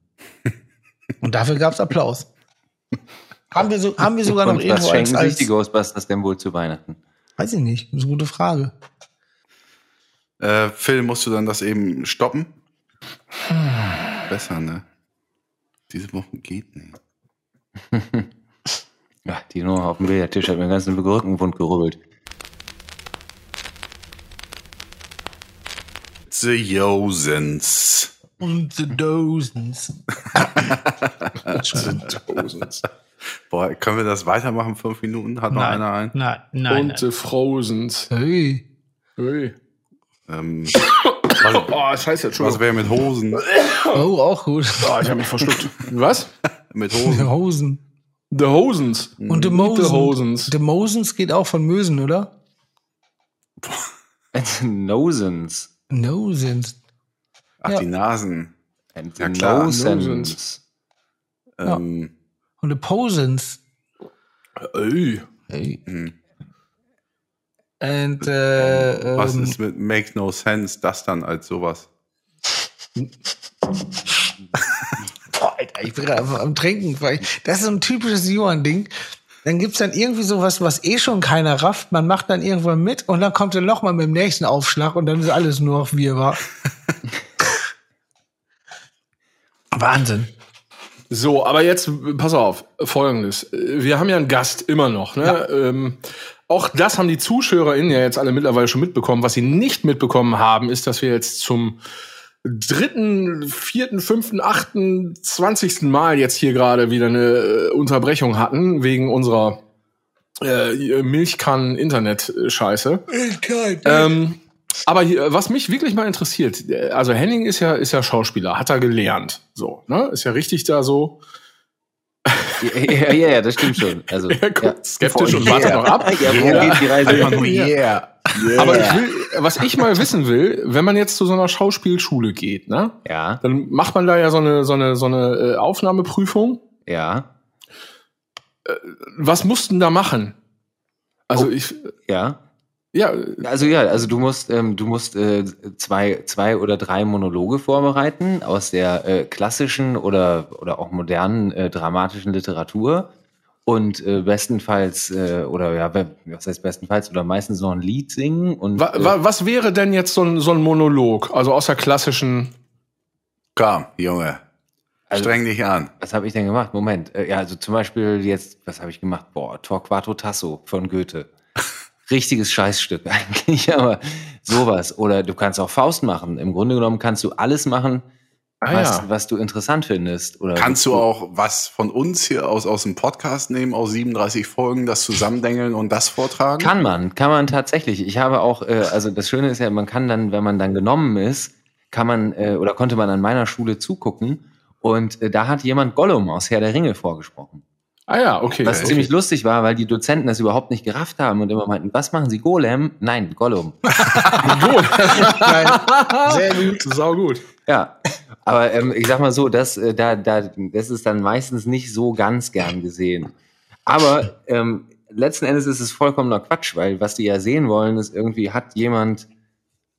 Und dafür gab es Applaus. Haben wir, so, haben wir sogar noch Und was irgendwo als, schenken sich als die Ghostbusters denn wohl zu Weihnachten? Weiß ich nicht, das ist eine gute Frage. äh, Phil, musst du dann das eben stoppen? Besser, ne? Diese Woche geht nicht. [laughs] Ja, die Nummer auf dem Billardtisch hat mir den ganzen Rückenwund gerübbelt. The Josens. Und the Dozens. [laughs] The Josens. Boah, können wir das weitermachen? Fünf Minuten? Hat noch Nein. einer ein? Nein, nein. Und äh, Frosens. Hey. Hey. Ähm, [coughs] was Oh, das heißt jetzt schon. was wäre mit Hosen? [coughs] Oh, auch gut. Oh, ich habe mich verschluckt. Was? [coughs] Mit Die Hosen. Hosen. The Hosens. Und The Meet Mosens. The Hosens. The Mosens geht auch von Mösen, oder? [laughs] [laughs] Nosens. Nosens. Ach, Ja. die Nasen. And Ja, klar, Nosens. Ja. Ähm, Und The Posens. Ey. Hey. hm. And, äh, Was ähm, ist mit Make No Sense das dann als sowas? Boah, Alter, ich bin gerade einfach am Trinken. weil Das ist so ein typisches Johann-Ding. Dann gibt's dann irgendwie sowas, was eh schon keiner rafft. Man macht dann irgendwann mit und dann kommt er noch mal mit dem nächsten Aufschlag und dann ist alles nur noch wie er war. [laughs] Wahnsinn. So, aber jetzt, pass auf, folgendes. Wir haben ja einen Gast immer noch. Ne? Ähm, auch das haben die ZuschauerInnen ja jetzt alle mittlerweile schon mitbekommen. Was sie nicht mitbekommen haben, ist, dass wir jetzt zum dritten, vierten, fünften, achten, zwanzigsten Mal jetzt hier gerade wieder eine äh, Unterbrechung hatten wegen unserer äh, Milchkannen-Internet-Scheiße. Ähm, aber hier, was mich wirklich mal interessiert, äh, also Henning ist ja, ist ja Schauspieler, hat er gelernt. So, ne? Ist ja richtig da so. Ja, ja, ja, das stimmt schon. Also, [laughs] Er guckt ja. skeptisch und Yeah. wartet noch ab. Ja, wo Ja. geht die Reise hin? nur yeah. Aber ich will, was ich mal wissen will, wenn man jetzt zu so einer Schauspielschule geht, ne? Ja, Dann macht man da ja so eine, so eine, so eine äh, Aufnahmeprüfung. ja, Was mussten da machen? Also ich, ja. Ja, Also ja, also du musst, ähm, du musst äh, zwei, zwei oder drei Monologe vorbereiten aus der äh, klassischen oder oder auch modernen äh, dramatischen Literatur und äh, bestenfalls äh, oder ja, was heißt bestenfalls oder meistens noch ein Lied singen und wa, äh, wa, was wäre denn jetzt so ein, so ein Monolog? Also aus der klassischen, Komm, Junge. Also- Streng dich an. was habe ich denn gemacht? Moment, äh, ja, also zum Beispiel jetzt, was habe ich gemacht? Boah, Torquato Tasso von Goethe. Richtiges Scheißstück [laughs] eigentlich, aber sowas. Oder du kannst auch Faust machen. Im Grunde genommen kannst du alles machen, Ah, was, ja. was du interessant findest. Oder Kannst du auch was von uns hier aus, aus dem Podcast nehmen, aus 37 Folgen, das zusammendengeln und das vortragen? Kann man, kann man tatsächlich. Ich habe auch, äh, also das Schöne ist ja, man kann dann, wenn man dann genommen ist, kann man äh, oder konnte man an meiner Schule zugucken und äh, da hat jemand Gollum aus Herr der Ringe vorgesprochen. Ah ja, okay. Was okay. ziemlich lustig war, weil die Dozenten das überhaupt nicht gerafft haben und immer meinten, was machen Sie, Golem? Nein, Gollum. [laughs] Geil. Sehr gut. Sau gut. Ja, aber ähm, ich sag mal so, das, äh, da, da, das ist dann meistens nicht so ganz gern gesehen. Aber ähm, letzten Endes ist es vollkommener Quatsch, weil was die ja sehen wollen, ist irgendwie, hat jemand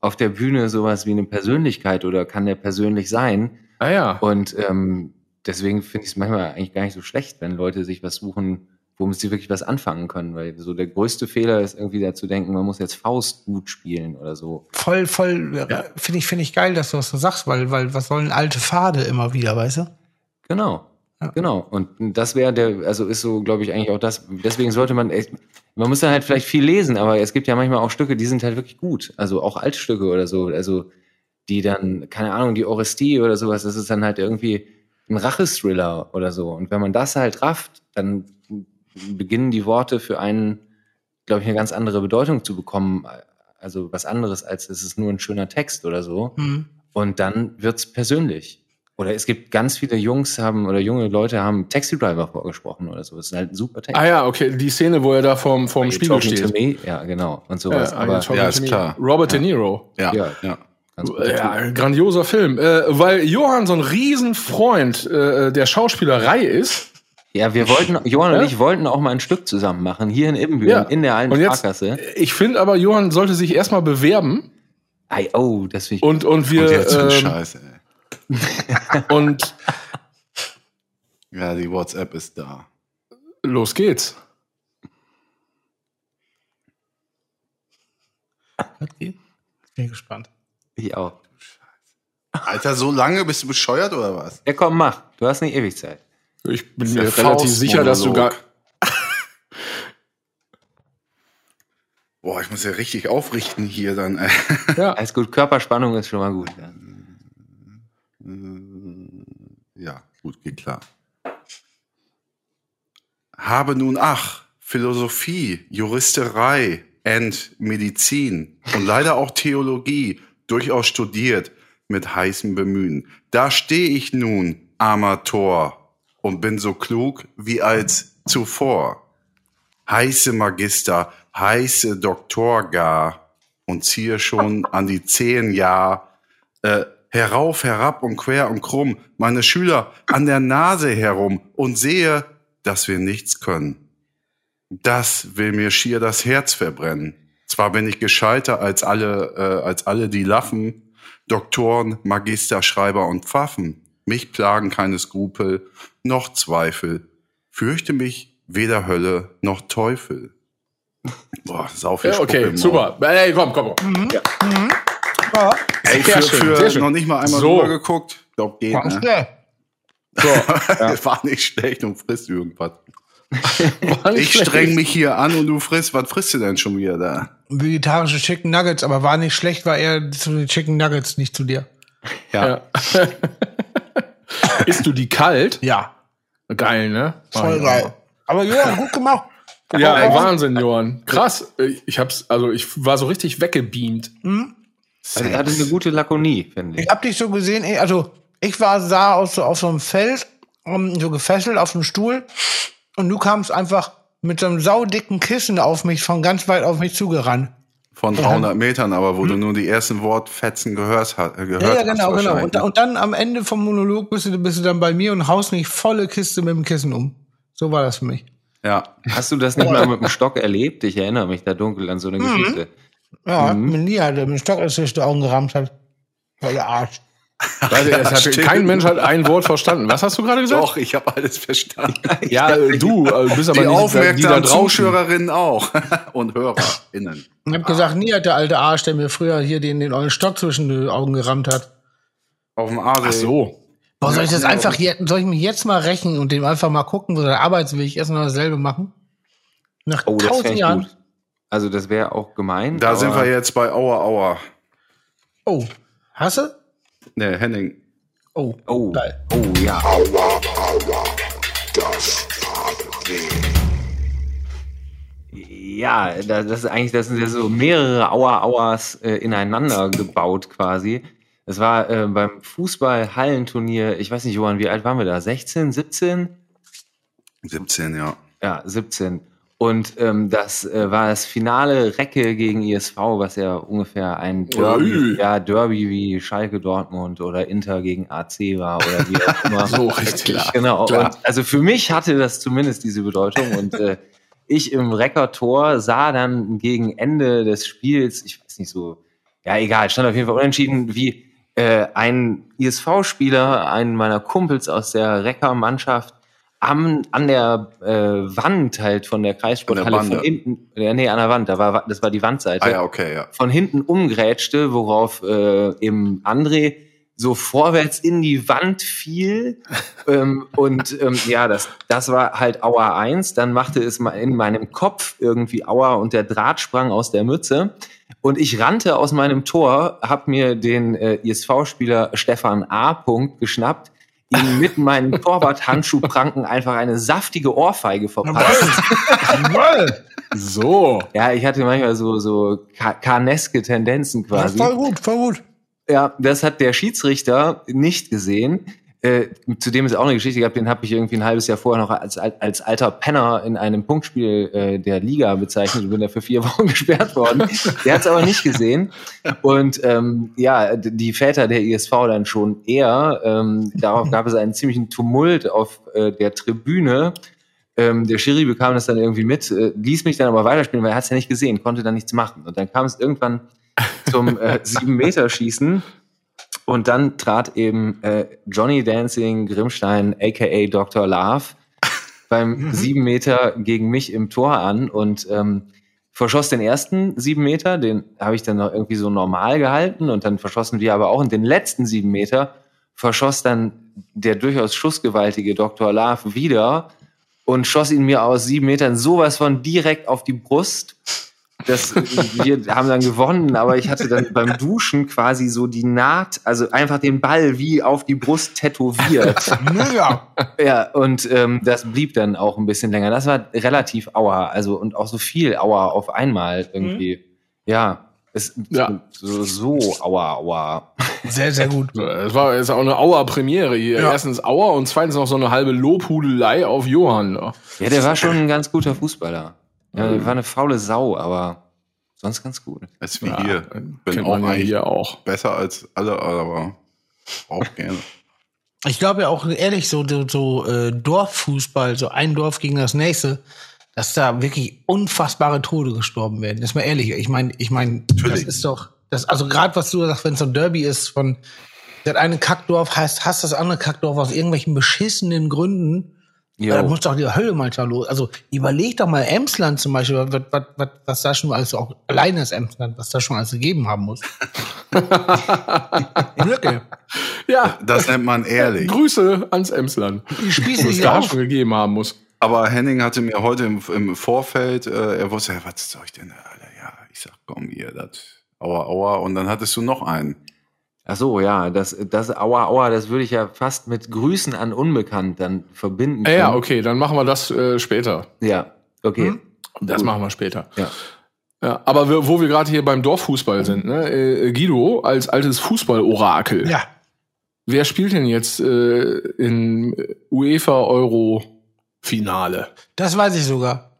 auf der Bühne sowas wie eine Persönlichkeit oder kann der persönlich sein? Ah ja. Und ähm, deswegen finde ich es manchmal eigentlich gar nicht so schlecht, wenn Leute sich was suchen, womit sie wirklich was anfangen können. Weil so der größte Fehler ist irgendwie da zu denken, man muss jetzt Faust gut spielen oder so. Voll, voll, äh, finde ich, finde ich geil, dass du das so sagst, weil, weil, was sollen alte Pfade immer wieder, weißt du? Genau. Genau. Und das wäre der, also ist so, glaube ich, eigentlich auch das. Deswegen sollte man echt, man muss dann halt vielleicht viel lesen, aber es gibt ja manchmal auch Stücke, die sind halt wirklich gut. Also auch Altstücke oder so. Also die dann, keine Ahnung, die Orestie oder sowas, das ist dann halt irgendwie ein Rachethriller oder so. Und wenn man das halt rafft, dann beginnen die Worte für einen, glaube ich, eine ganz andere Bedeutung zu bekommen. Also was anderes, als es ist nur ein schöner Text oder so. Mhm. Und dann wird's persönlich. Oder es gibt ganz viele Jungs haben oder junge Leute haben Taxi Driver vorgesprochen oder so. Das ist halt ein super Text. Ah ja, okay. Die Szene, wo er da vorm, vorm Spiegel steht. me? Ja, genau. Und Ja, sowas. You Aber ja, ist klar. Robert De Niro. Ja, Ja. ja. Ganz guter Ja, grandioser Film. Äh, weil Johann so ein Riesenfreund äh, der Schauspielerei ist. ja, wir wollten, Johann Ja? und ich wollten auch mal ein Stück zusammen machen, hier in Ibbenbüren, Ja. in der alten jetzt- Sparkasse. Ich finde aber, Johann sollte sich erstmal bewerben Ei, oh, das finde ich. und, und wir Und jetzt ähm, Scheiße, ey. [laughs] [laughs] und Ja, die WhatsApp ist da. los geht's. Okay. Bin gespannt. Ich auch. Alter, so lange bist du bescheuert oder was? Ja, komm, mach. Du hast nicht ewig Zeit. Ich bin mir relativ sicher, dass du gar. [laughs] Boah, ich muss ja richtig aufrichten hier dann. Ey. [laughs] Ja, Alles gut, Körperspannung ist schon mal gut. Ja. Ja, gut, geht klar. Habe nun ach, Philosophie, Juristerei and Medizin und leider auch Theologie durchaus studiert mit heißem Bemühen. Da stehe ich nun, armer Tor, und bin so klug wie als zuvor. Heiße Magister, heiße Doktor gar und ziehe schon an die zehn Jahr äh, herauf, herab und quer und krumm meine Schüler an der Nase herum und sehe, dass wir nichts können. Das will mir schier das Herz verbrennen. Zwar bin ich gescheiter als alle, äh, als alle die Laffen, Doktoren, Magister, Schreiber und Pfaffen. Mich plagen keine Skrupel, noch Zweifel. Fürchte mich weder Hölle noch Teufel. Boah, sau viel Ja, okay, super. Ey, komm, komm, komm. Ja. Ja, Ey, Sehr für, schön, sehr schön. noch nicht mal einmal So. drüber geguckt. Glaub, geht, war ne? So, [laughs] War nicht schlecht und frisst irgendwas. Ich streng mich hier an und du frisst. Was frisst du denn schon wieder da? Vegetarische Chicken Nuggets, aber war nicht schlecht, war eher zu den Chicken Nuggets, nicht zu dir. Ja. [laughs] Isst du die kalt? Ja, Geil, ne? voll Ah, geil. Aber ja, gut gemacht. [laughs] Ja, Aber- Wahnsinn, Johann. Krass. Ich hab's, also ich war so richtig weggebeamt. Also er hatte eine gute Lakonie, finde ich. Ich hab dich so gesehen, ey, also ich war da aus, so, auf so einem Feld, um, so gefesselt auf dem Stuhl und du kamst einfach mit so einem saudicken Kissen auf mich, von ganz weit auf mich zugerannt. Von 300 Metern, aber wo du nur die ersten Wortfetzen gehört, ha- gehört Ja, ja, hast. genau, genau. Und, ne? und dann am Ende vom Monolog bist du, bist du dann bei mir und haust mich volle Kiste mit dem Kissen um. So war das für mich. Ja. Hast du das nicht mal mit dem [laughs] Stock erlebt? Ich erinnere mich da dunkel an so eine Geschichte. Ja, mhm. mir nie hat er mit dem Stock als durch die Augen gerammt hat. Voll der Arsch. Hat, stimmt. kein Mensch hat ein Wort verstanden. Was hast du gerade gesagt? Doch, ich habe alles verstanden. [laughs] Ja, äh, du bist aber die nicht aufmerksamen. Zuschauerinnen auch. [laughs] und HörerInnen. Ich hab gesagt, nie hat der alte Arsch, der mir früher hier den, den ollen Stock zwischen die Augen gerammt hat. Auf dem Aasee. Ach so. Boah, soll ich das einfach hier, soll ich mich jetzt mal rächen und dem einfach mal gucken, wo der Arbeitsweg ist und noch dasselbe machen? Nach Oh, das tausend Jahren. gut. Also das wäre auch gemein. Da sind wir jetzt bei Aua Aua. Oh, hast du? Ne, Henning. Oh, Oh, geil. oh ja. Ja, da- das ist eigentlich, das sind ja so mehrere Auer-Auers äh, ineinander gebaut quasi. Das war äh, beim Fußball-Hallenturnier, ich weiß nicht, Johann, wie alt waren wir da? 16, 17? 17, ja. Ja, 17. Und ähm, das äh, war das Finale Recke gegen ISV, was ja ungefähr ein Derby, Ui. ja, Derby wie Schalke Dortmund oder Inter gegen AC war oder wie auch immer. [laughs] So, richtig. Genau. Klar. Also für mich hatte das zumindest diese Bedeutung. Und äh, ich im Reckertor sah dann gegen Ende des Spiels, ich weiß nicht so, ja egal, stand auf jeden Fall unentschieden, wie äh, ein ISV-Spieler, einen meiner Kumpels aus der Recker-Mannschaft, am, an der äh, Wand halt von der Kreissporthalle der von hinten, äh, nee, an der Wand, da war, das war die Wandseite Ah ja, okay, ja. von hinten umgrätschte, worauf äh, eben André so vorwärts in die Wand fiel. [laughs] ähm, und ähm, ja, das, das war halt Auer 1. Dann machte es mal in meinem Kopf irgendwie Auer und der Draht sprang aus der Mütze. Und ich rannte aus meinem Tor, hab mir den äh, ISV-Spieler Stefan A. Punkt geschnappt, ihm mit meinen Torwart-Handschuhpranken einfach eine saftige Ohrfeige verpasst. So. Ja, ich hatte manchmal so, so ka- karneske Tendenzen Ja, quasi. voll gut, voll gut. Ja, das hat der Schiedsrichter nicht gesehen. Äh, zudem ist auch eine Geschichte gehabt, den habe ich irgendwie ein halbes Jahr vorher noch als, als alter Penner in einem Punktspiel äh, der Liga bezeichnet und bin dafür vier [laughs] Wochen gesperrt worden. Der hat es aber nicht gesehen. Und ähm, ja, die Väter der ISV dann schon eher. Ähm, darauf gab es einen ziemlichen Tumult auf äh, der Tribüne. Ähm, der Schiri bekam das dann irgendwie mit, äh, ließ mich dann aber weiterspielen, weil er hat es ja nicht gesehen, konnte dann nichts machen. Und dann kam es irgendwann zum äh, sieben Meter Schießen und dann trat eben äh, Johnny Dancing Grimmstein aka Dr. Love [laughs] beim sieben Meter gegen mich im Tor an und ähm, verschoss den ersten sieben Meter, den habe ich dann noch irgendwie so normal gehalten und dann verschossen wir aber auch und den letzten sieben Meter verschoss dann der durchaus schussgewaltige Dr. Love wieder und schoss ihn mir aus sieben Metern sowas von direkt auf die Brust. Das, wir haben dann gewonnen, aber ich hatte dann beim Duschen quasi so die Naht, also einfach den Ball wie auf die Brust tätowiert. Mega. ja, und ähm, das blieb dann auch ein bisschen länger. Das war relativ Auer, also und auch so viel Auer auf einmal irgendwie. Ja, es, Ja. So, so Auer, Auer. Sehr, sehr gut. Es war jetzt auch eine Auer-Premiere hier. Ja. Erstens Auer und zweitens noch so eine halbe Lobhudelei auf Johann. Ja, der war schon ein ganz guter Fußballer. Ja, der war eine faule Sau, aber sonst ganz gut. Das ist wie Ja, hier. kennt Bin man auch ja hier auch. besser als alle, aber auch gerne. Ich glaube ja auch ehrlich, so, so, so äh, Dorffußball, so ein Dorf gegen das nächste, dass da wirklich unfassbare Tode gestorben werden. Ist mal ehrlich. Ich meine, ich meine, das Natürlich. ist doch, das, also gerade was du sagst, wenn es so ein Derby ist von das eine Kackdorf heißt, hast das andere Kackdorf aus irgendwelchen beschissenen Gründen. Jo. Da muss doch die Hölle manchmal los. Also überleg doch mal Emsland zum Beispiel, was, was, was, was da schon alles auch alleine das Emsland, was da schon alles gegeben haben muss. [laughs] Wirklich. Ja, Das nennt man ehrlich. Grüße ans Emsland. Die spießen Wo es da schon gegeben haben muss. Aber Henning hatte mir heute im, im Vorfeld, äh, er wusste, ja, was soll ich denn, Alter? Ja, ich sag, komm hier, das, aua, aua. Und dann hattest du noch einen. Ach so, ja, das, das Aua Aua, das würde ich ja fast mit Grüßen an Unbekannt dann verbinden. Ja, ja, können. okay, dann machen wir das äh, später. Ja, okay. Hm? Das machen wir später. Ja. Ja, aber wir, wo wir gerade hier beim Dorffußball sind, ne? äh, Guido als altes Fußballorakel. Ja. Wer spielt denn jetzt äh, in UEFA Euro Finale? Das weiß ich sogar.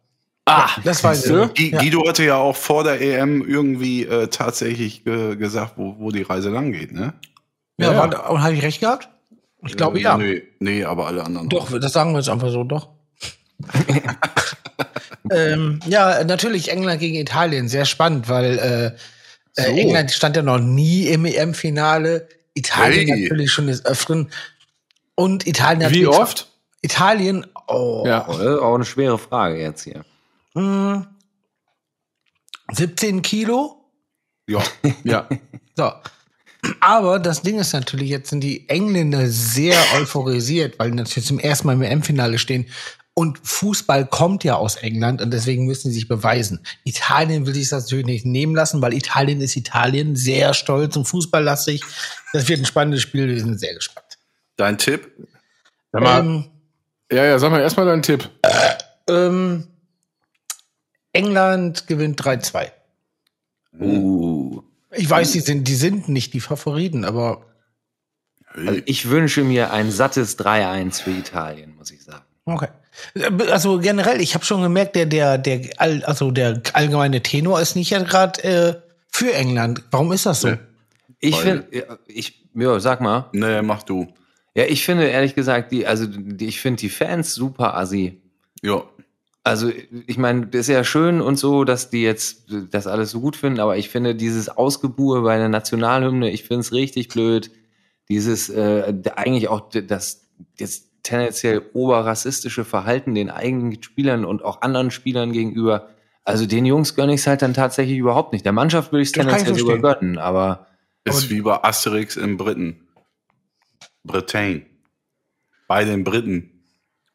Ah, Das weiß ich. siehste? sogar. Gu- Ja. Guido hatte ja auch vor der EM irgendwie äh, tatsächlich ge gesagt, wo, wo die Reise lang geht, ne? Ja, Ja, war, und habe ich recht gehabt? Ich glaube Äh, ja. Nee, nee, aber alle anderen. Doch, das sagen wir jetzt einfach so, doch. [laughs] ähm, ja, natürlich England gegen Italien, sehr spannend, weil äh, äh, So. England stand ja noch nie im EM-Finale. Italien Hey. natürlich schon des Öfteren. Und Italien Wie natürlich- oft? Italien, oh, Ja. Äh, Auch eine schwere Frage jetzt hier. Mh, 17 Kilo. Ja, [laughs] Ja. So. Aber das Ding ist natürlich, jetzt sind die Engländer sehr euphorisiert, weil die natürlich zum ersten Mal im EM-Finale stehen. Und Fußball kommt ja aus England und deswegen müssen sie sich beweisen. Italien will sich das natürlich nicht nehmen lassen, weil Italien ist Italien, sehr stolz und fußballlastig. Das wird ein spannendes Spiel, wir sind sehr gespannt. dein Tipp? Sag mal, Ähm, ja, ja, sag mal erstmal deinen Tipp. ähm, England gewinnt 3-2. Uh. Ich weiß, die sind, die sind nicht die Favoriten, aber Also ich wünsche mir ein sattes 3-1 für Italien, muss ich sagen. Okay. Also generell, ich habe schon gemerkt, der, der, der, also der allgemeine Tenor ist nicht ja gerade äh, für England. Warum ist das so? Nee. Ich finde, ja, ich, ja, sag mal. Nee, mach du. Ja, ich finde ehrlich gesagt, die, also die, ich finde die Fans super assi. Ja. Also, ich meine, das ist ja schön und so, dass die jetzt das alles so gut finden, aber ich finde dieses Ausgebuhe bei der Nationalhymne, ich finde es richtig blöd. Dieses äh, eigentlich auch das, das tendenziell oberrassistische Verhalten den eigenen Spielern und auch anderen Spielern gegenüber. Also den Jungs gönne ich es halt dann tatsächlich überhaupt nicht. Der Mannschaft würde ich es tendenziell sogar gönnen, aber Ist wie bei Asterix in Briten. Britain. Bei den Briten.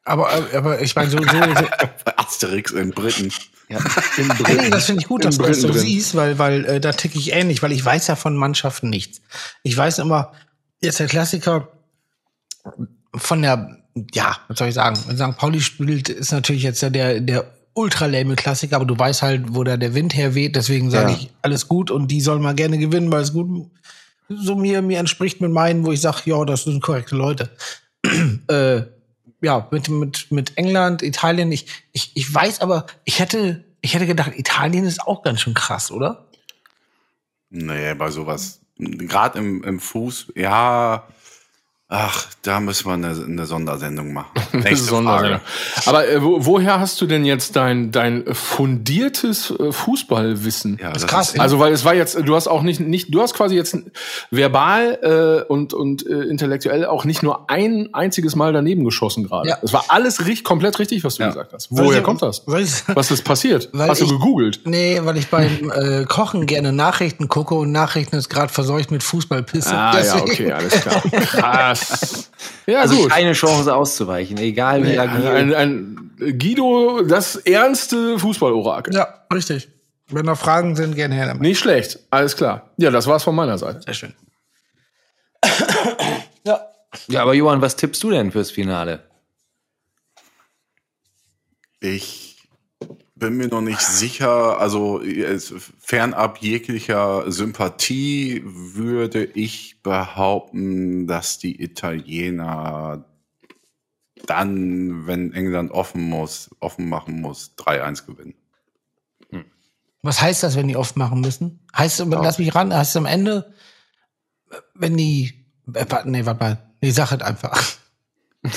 Aber, aber ich meine, so, so, so [laughs] Asterix in Briten. ja, [laughs] nee, das finde ich gut, In dass du das so Briten drin. siehst, weil, weil äh, da ticke ich ähnlich, weil ich weiß ja von Mannschaften nichts. Ich weiß immer, jetzt der Klassiker von der, ja, was soll ich sagen, wenn St. Pauli spielt, ist natürlich jetzt ja der, der ultra Klassiker, aber du weißt halt, wo da der Wind herweht, deswegen sage Ja. ich alles gut und die sollen mal gerne gewinnen, weil es gut so mir, mir entspricht mit meinen, wo ich sage, ja, das sind korrekte Leute. [clears throat] äh, ja, mit, mit, mit England, Italien, ich, ich, ich weiß aber, ich hätte, ich hätte gedacht, Italien ist auch ganz schön krass, oder? Nee, bei sowas. Gerade im, im Fuß, ja. Ach, da müssen wir eine, eine Sondersendung machen. [laughs] Nächste Sondersendung. Frage. Aber äh, wo, woher hast du denn jetzt dein, dein fundiertes äh, Fußballwissen? Ja, Das das ist krass, ist? Also, weil es war jetzt, du hast auch nicht, nicht du hast quasi jetzt verbal äh, und, und äh, intellektuell auch nicht nur ein einziges Mal daneben geschossen gerade. Ja. Es war alles richtig, komplett richtig, was du Ja. gesagt hast. Woher ich- kommt das? Was ist passiert? [laughs] Weil hast du ich- gegoogelt? nee, weil ich beim äh, Kochen gerne Nachrichten gucke und Nachrichten ist gerade verseucht mit Fußballpisse. Ah, ja, Deswegen- okay, alles klar. [laughs] Krass. [laughs] Ja, also gut. keine Chance auszuweichen, egal wie Ein, agil. ein, ein Guido, das ernste Fußballorakel. Ja, richtig. Wenn noch Fragen sind, gerne her damit. Nicht schlecht, alles klar. Ja, das war's von meiner Seite. Sehr schön. [coughs] Ja, aber Johann, was tippst du denn fürs Finale? ich bin mir noch nicht sicher. Also fernab jeglicher Sympathie würde ich behaupten, dass die Italiener dann, wenn England offen muss, offen machen muss, 3-1 gewinnen. Was heißt das, wenn die oft machen müssen? Heißt, lass mich ran, heißt am Ende, wenn die, äh, warte, nee, warte mal, nee, sag es einfach.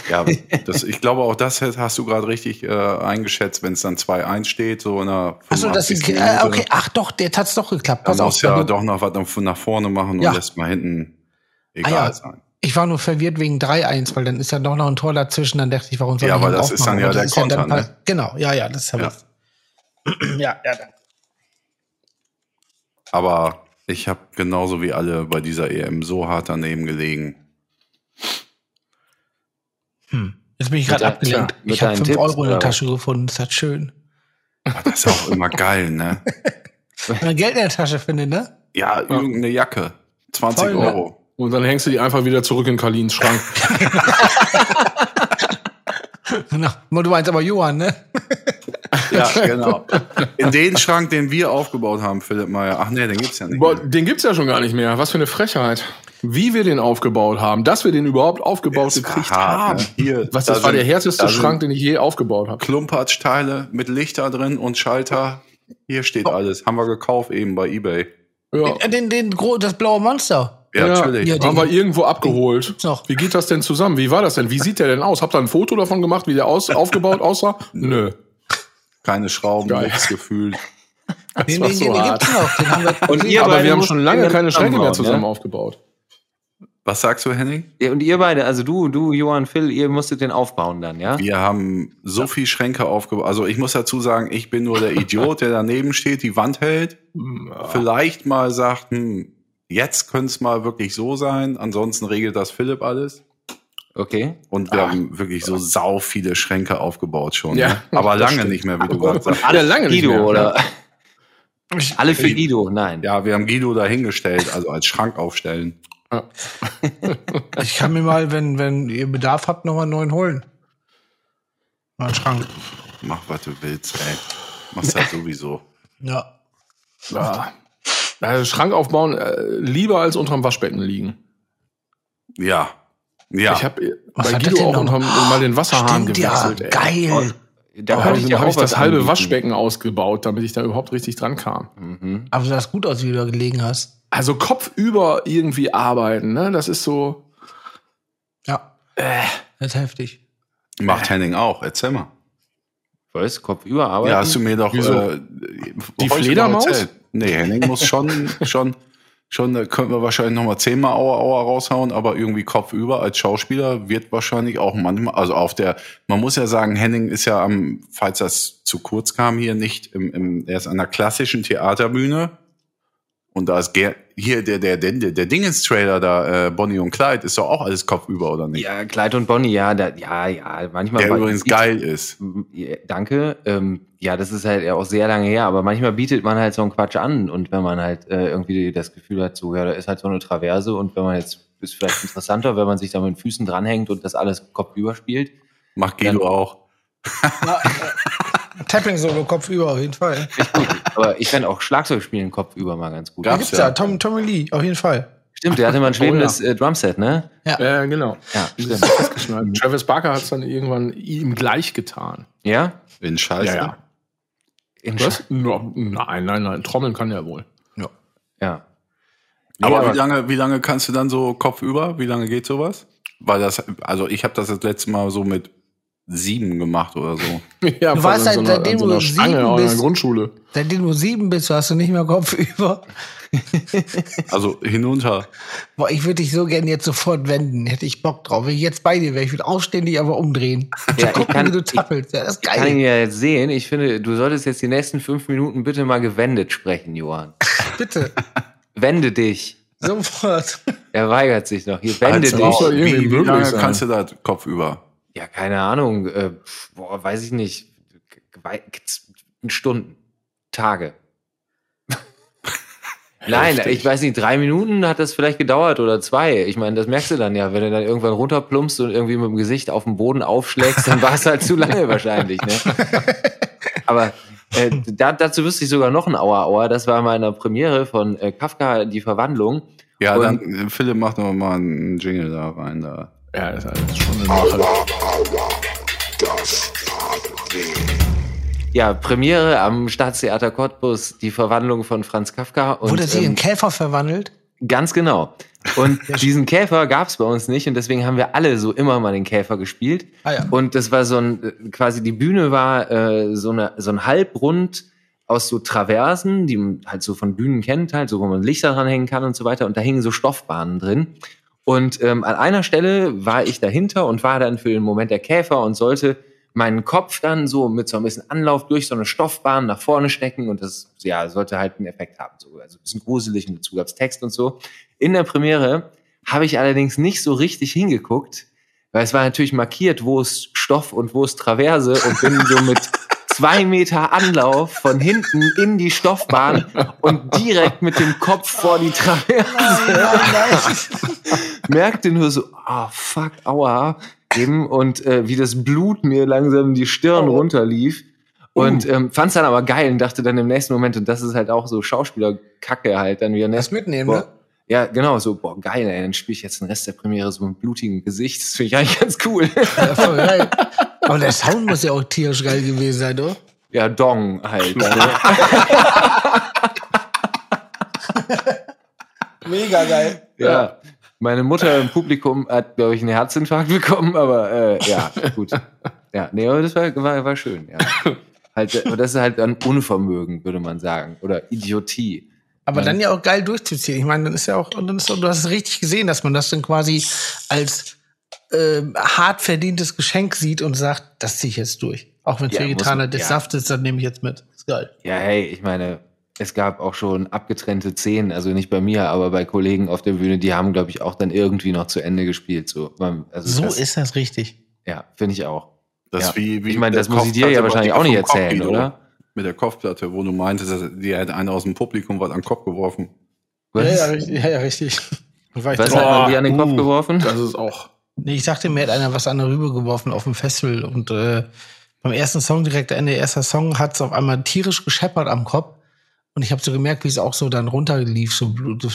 Ja, das, ich glaube auch das hast du gerade richtig äh, eingeschätzt, wenn es dann 2-1 steht, so in der Achso, das ist, 85. äh, okay, ach doch, der hat's doch geklappt. Dann Pass auf. muss ja doch noch was nach- vorne machen und Ja. lässt mal hinten egal Ah ja. sein. Ich war nur verwirrt wegen 3-1, weil dann ist ja doch noch ein Tor dazwischen, dann dachte ich, warum soll Ja, ich aber ihn das ist dann ja Aber der dann Konter, pas- ne? Genau, ja, ja, das habe Ja. ich. [clears throat] Ja, ja, danke. Aber ich habe genauso wie alle bei dieser EM so hart daneben gelegen. Jetzt bin ich gerade abgelenkt. mit Ich habe deinen 5 Tipps, Euro in der? Tasche gefunden, ist das schön. Aber das ist auch immer geil, ne? [laughs] Wenn man Geld in der Tasche findet, ne? Ja, irgendeine Jacke. 20 Voll, ne? Euro. Und dann hängst du die einfach wieder zurück in Karlins Schrank. [laughs] Genau. Du meinst aber Johann, ne? [laughs] Ja, genau. [laughs] In den Schrank, den wir aufgebaut haben, Philipp Meyer. Ach nee, den gibt's ja nicht. Boah, mehr. den gibt's ja schon gar nicht mehr. Was für eine Frechheit. Wie wir den aufgebaut haben, dass wir den überhaupt aufgebaut war gekriegt hart, haben. ne? Hier, Was, da das war sind- der härteste da Schrank, den ich je aufgebaut habe. Klumpatschteile mit Lichter drin und Schalter. Hier steht alles. Haben wir gekauft eben bei Ebay. Ja. Den, den, gro- das blaue Monster. Ja, natürlich. Ja, haben wir irgendwo abgeholt. Wie geht das denn zusammen? Wie war das denn? Wie sieht der denn aus? Habt ihr ein Foto davon gemacht, wie der aus, aufgebaut aussah? [laughs] Nö. Keine Schrauben, Geil. nichts gefühlt. [laughs] Den, war den, so den hart. noch. [laughs] Und ihr Aber beide wir haben schon lange keine Schränke mehr zusammen ja? aufgebaut. Was sagst du, Henning? Ja, und ihr beide, also du, du, Johann, Phil, ihr musstet den aufbauen dann, ja? Wir haben so viel Schränke aufgebaut. Also ich muss dazu sagen, ich bin nur der Idiot, der daneben steht, die Wand hält. Vielleicht mal sagt, hm, jetzt könnte es mal wirklich so sein. Ansonsten regelt das Philipp alles. Okay. Und wir haben wirklich so sau viele Schränke aufgebaut schon. Ja, ne? Aber lange stimmt. nicht mehr, wie du gerade sagst. Alle lange nicht Guido, mehr. oder? Alle für Guido, nein. Ja, wir haben Guido dahingestellt, also als Schrank aufstellen. [laughs] Ich kann mir mal, wenn, wenn ihr Bedarf habt, noch mal einen neuen holen. Mal einen Schrank. Mach, was du willst, ey. Machst halt sowieso. Ja. Ja. Also Schrank aufbauen, äh, lieber als unterm Waschbecken liegen. Ja. Ja. Ich habe Was bei Guido auch noch? unterm, mal den Wasserhahn Stimmt, ja, gewechselt. ey. geil. Da Da kann habe ich hab ich das halbe anbieten. Waschbecken ausgebaut, damit ich da überhaupt richtig dran kam. Mhm. Aber sah das gut aus, wie du da gelegen hast. Also kopfüber irgendwie arbeiten, ne? Das ist so. Ja. Das ist heftig. Macht Henning auch. Erzähl mal. Was? Kopf überarbeiten? Ja, hast du mir doch Wieso? äh, Die heute Fledermaus? Nee, Henning muss schon, [laughs] schon, schon, da könnten wir wahrscheinlich noch mal zehnmal Aua Aua raushauen, aber irgendwie kopfüber als Schauspieler wird wahrscheinlich auch manchmal, also auf der, man muss ja sagen, Henning ist ja am, falls das zu kurz kam hier nicht, im, im, er ist an der klassischen Theaterbühne und da ist Ger hier der, der, der, der Dingens-Trailer da, äh, Bonnie und Clyde, ist doch auch alles kopfüber, oder nicht? Ja, Clyde und Bonnie, ja, da, ja, ja, manchmal. der übrigens geil ist. Ja, Danke. Ähm, ja, das ist halt ja auch sehr lange her, aber manchmal bietet man halt so einen Quatsch an und wenn man halt äh, irgendwie das Gefühl hat, so, ja, da ist halt so eine Traverse und wenn man jetzt, ist vielleicht interessanter, wenn man sich da mit den Füßen dranhängt und das alles kopfüber spielt. Macht Guido Dann- auch. Tapping-Solo, Kopf über, auf jeden Fall. Aber ich fände auch Schlagzeug spielen kopfüber mal ganz gut. Gab's Gibt's ja. da, Tom, Tommy Lee, auf jeden Fall. Stimmt, der hatte mal ein [laughs] schwebendes äh, Drumset, ne? Ja, genau. Ja, stimmt. Travis Barker hat es dann irgendwann ihm gleich getan. Ja? In Scheiße. Ja, ja. In Was? No, nein, nein, nein. Trommeln kann er wohl. Ja. Aber, Nee, wie lange, wie lange kannst du dann so kopfüber? Wie lange geht sowas? Weil das, also ich habe das das letzte Mal so mit sieben gemacht oder so. [laughs] Ja, Du warst halt, an seitdem so du sieben in der bist- Grundschule. Seitdem du sieben bist, hast du nicht mehr Kopf über. [laughs] Also hinunter. Boah, ich würde dich so gerne jetzt sofort wenden. Hätte ich Bock drauf. Wenn ich jetzt bei dir wäre, ich würde aufstehen, dich aber umdrehen. [laughs] Ja, ich Gucken, kann- wie du ich- tappelst. Ja, das ist Ich kann ihn geil. ja jetzt sehen. Ich finde, du solltest jetzt die nächsten fünf Minuten bitte mal gewendet sprechen, Johann. Bitte. Wende dich. Sofort. Er weigert sich noch. Hier, wende Als dich. wie, wie möglich lange sein. kannst du da kopfüber? Ja, keine Ahnung. Äh, boah, weiß ich nicht. Stunden. Tage. [laughs] Nein, Heftig. ich weiß nicht, drei Minuten hat das vielleicht gedauert oder zwei. Ich meine, das merkst du dann ja, wenn du dann irgendwann runterplumpst und irgendwie mit dem Gesicht auf den Boden aufschlägst, dann war es halt zu lange wahrscheinlich. Ne? [laughs] Aber Äh, da, dazu wüsste ich sogar noch ein Auer Auer. Das war meiner Premiere von äh, Kafka, die Verwandlung. Ja, Und- dann, Philipp, mach doch mal einen Jingle da rein. Da. Ja, das ist schon eine Mache. Ja, Premiere am Staatstheater Cottbus, die Verwandlung von Franz Kafka. Und, Wurde sie in ähm, Käfer verwandelt? Ganz genau. Und [laughs] diesen Käfer gab es bei uns nicht und deswegen haben wir alle so immer mal den Käfer gespielt. Ah ja. Und das war so ein, äh, quasi die Bühne war äh, so, eine, so ein Halbrund aus so Traversen, die man halt so von Bühnen kennt, halt, so wo man Lichter dranhängen kann und so weiter. Und da hingen so Stoffbahnen drin. Und ähm, an einer Stelle war ich dahinter und war dann für den Moment der Käfer und sollte meinen Kopf dann so mit so ein bisschen Anlauf durch so eine Stoffbahn nach vorne stecken und das ja sollte halt einen Effekt haben. So. Also ein bisschen gruselig und dazu gab's Text und so. In der Premiere habe ich allerdings nicht so richtig hingeguckt, weil es war natürlich markiert, wo ist Stoff und wo ist Traverse und bin so mit [laughs] zwei Meter Anlauf von hinten in die Stoffbahn und direkt mit dem Kopf vor die Traverse. Merkte nur so, ah fuck, aua, eben und äh, wie das Blut mir langsam die Stirn runterlief. Und ähm, fand's dann aber geil und dachte dann im nächsten Moment, und das ist halt auch so Schauspielerkacke halt dann wieder. Ne? Das mitnehmen, Boah, ne? Ja, genau, so, boah, geil, ey, dann spiele ich jetzt den Rest der Premiere so mit blutigem Gesicht. Das finde ich eigentlich ganz cool. Ja, voll geil. Aber der Sound muss ja auch tierisch geil gewesen sein, oder? ja, Dong halt. Ne? [laughs] Mega geil. Ja. Meine Mutter im Publikum hat, glaube ich, einen Herzinfarkt bekommen, aber äh, ja, gut. Ja, nee, aber das war, war, war schön, ja. Halt, aber das ist halt dann Unvermögen, würde man sagen. Oder Idiotie. Aber dann ja auch geil durchzuziehen. Ich meine, dann ist ja auch, und dann ist, du hast es richtig gesehen, dass man das dann quasi als ähm, hart verdientes Geschenk sieht und sagt, das ziehe ich jetzt durch. Auch wenn es Ja, man- des ja. Saft ist, dann nehme ich jetzt mit. Ist geil. Ja, hey, ich meine, es gab auch schon abgetrennte Szenen, also nicht bei mir, aber bei Kollegen auf der Bühne, die haben, glaube ich, auch dann irgendwie noch zu Ende gespielt. So, Man- also So das, ist das richtig. Ja, finde ich auch. Das Ja. wie, wie Ich meine, das muss ich dir ja wahrscheinlich auch nicht Kopf, erzählen, Guido. oder? Mit der Kopfplatte, wo du meintest, dass die hat einer aus dem Publikum was an den Kopf geworfen. Was, Ja, ja, richtig. Ja, richtig. [laughs] War was hat man dir an den Kopf uh. geworfen? Das ist auch. Nee, ich dachte, mir hat einer was an der Rübe geworfen auf dem Festival und äh, beim ersten Song, direkt Ende erster Song, hat es auf einmal tierisch gescheppert am Kopf und ich habe so gemerkt, wie es auch so dann runterlief, so Blut,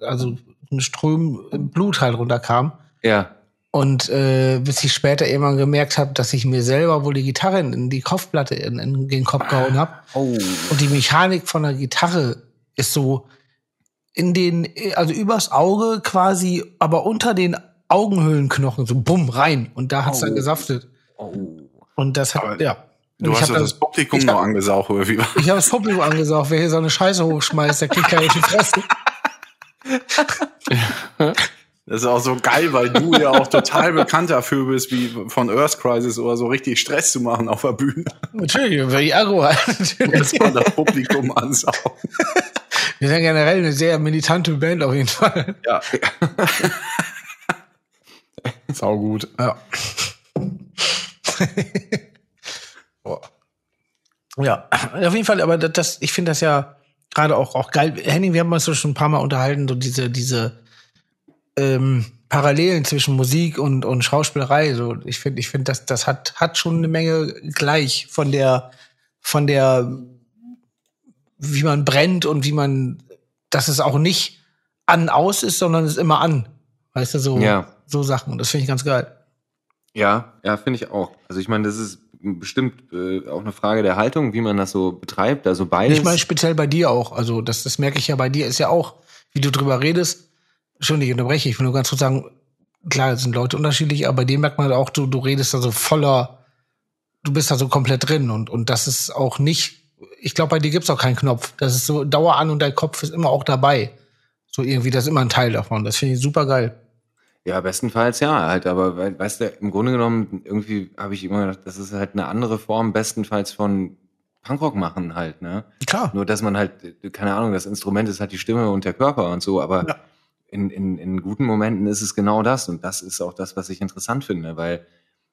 also ein Ström Blut halt runterkam. Ja. Und äh, bis ich später irgendwann gemerkt habe, dass ich mir selber wohl die Gitarre in, in die Kopfplatte in, in den Kopf gehauen habe. Oh. Und die Mechanik von der Gitarre ist so in den, also übers Auge quasi, aber unter den Augenhöhlenknochen, so bumm, rein. Und da hat's dann gesaftet. Oh. Und das hat, Aber ja. Und Du ich hast hab doch das Publikum ich noch hab- angesaugt, oder wie? Ich habe das Publikum angesagt, wer hier so eine Scheiße hochschmeißt, der kriegt keine die Fresse. [laughs] Das ist auch so geil, weil du ja auch total bekannt dafür bist, wie von Earth Crisis oder so richtig Stress zu machen auf der Bühne. Natürlich, weil ich Agro halt. Dass man das Publikum ansaugt. Wir sind generell eine sehr militante Band auf jeden Fall. Ja. [laughs] Sau gut. Ja. [laughs] Ja, auf jeden Fall, aber das, ich finde das ja gerade auch, auch geil. Henning, wir haben uns so schon ein paar Mal unterhalten, so diese, diese ähm, Parallelen zwischen Musik und, und Schauspielerei. So, ich finde, ich finde, das, das hat, hat schon eine Menge gleich von der, von der, wie man brennt und wie man, dass es auch nicht an aus ist, sondern es ist immer an. Weißt du, so, Ja. So Sachen. Und das finde ich ganz geil. Ja, ja, finde ich auch. Also ich meine, das ist bestimmt äh, auch eine Frage der Haltung, wie man das so betreibt. Also beides. Ich meine speziell bei dir auch. Also das, das merke ich ja bei dir ist ja auch, wie du drüber redest. Schon ich unterbreche. Ich will nur ganz kurz sagen, klar, es sind Leute unterschiedlich, aber bei dir merkt man halt auch, du, du redest da so voller, du bist da so komplett drin und, und das ist auch nicht, ich glaube, bei dir gibt's auch keinen Knopf. Das ist so Dauer an und dein Kopf ist immer auch dabei. So irgendwie, das ist immer ein Teil davon. Das finde ich super geil. Ja, bestenfalls ja, halt, aber we- weißt du, im Grunde genommen, irgendwie habe ich immer gedacht, das ist halt eine andere Form, bestenfalls von Punkrock machen halt, ne? Klar. Nur, dass man halt, äh, keine Ahnung, das Instrument ist halt die Stimme und der Körper und so, aber Ja. in, in, in guten Momenten ist es genau das und das ist auch das, was ich interessant finde, weil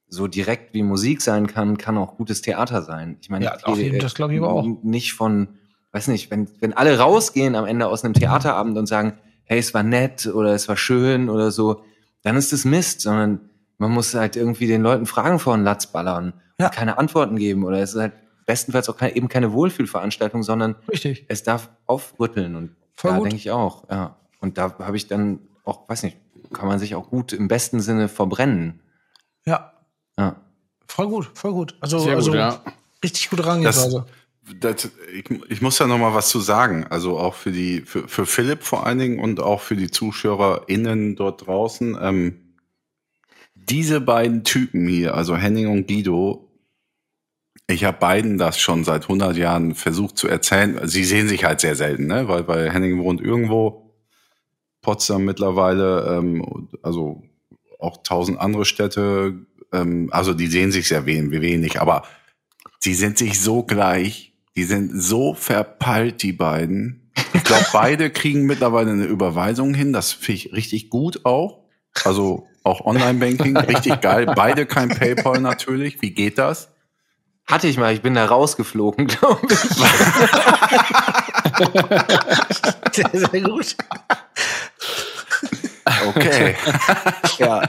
so direkt wie Musik sein kann, kann auch gutes Theater sein. Ich meine, Ja, ich rede, das glaub ich aber auch. Nicht von, weiß nicht, wenn, wenn alle rausgehen am Ende aus einem Theaterabend und sagen, hey, es war nett oder es war schön oder so, dann ist es Mist, sondern man muss halt irgendwie den Leuten Fragen vor den Latz ballern Ja. und keine Antworten geben oder es ist halt, bestenfalls auch keine, eben keine Wohlfühlveranstaltung, sondern Richtig. es darf aufrütteln und Voll da gut. denke ich auch, ja. Und da habe ich dann auch, weiß nicht, kann man sich auch gut im besten Sinne verbrennen. Ja, Ja. voll gut, voll gut. Also, Sehr gut, also ja. richtig gute Herangehensweise. Das, ich, ich muss da noch mal was zu sagen. Also auch für die, für, für Philipp vor allen Dingen und auch für die ZuschauerInnen dort draußen. Ähm, diese beiden Typen hier, also Henning und Guido, ich habe beiden das schon seit 100 Jahren versucht zu erzählen. Sie sehen sich halt sehr selten, ne? weil, weil Henning wohnt irgendwo, Potsdam mittlerweile, ähm, also auch tausend andere Städte. Ähm, also die sehen sich sehr wen- wenig, aber die sind sich so gleich. Die sind so verpeilt, die beiden. Ich glaube, [laughs] beide kriegen mittlerweile eine Überweisung hin. Das finde ich richtig gut auch. Also auch Online-Banking, [laughs] richtig geil. Beide kein PayPal natürlich. Wie geht das? Hatte ich mal, ich bin da rausgeflogen, [laughs] glaube ich. Sehr, sehr gut. Okay. ja.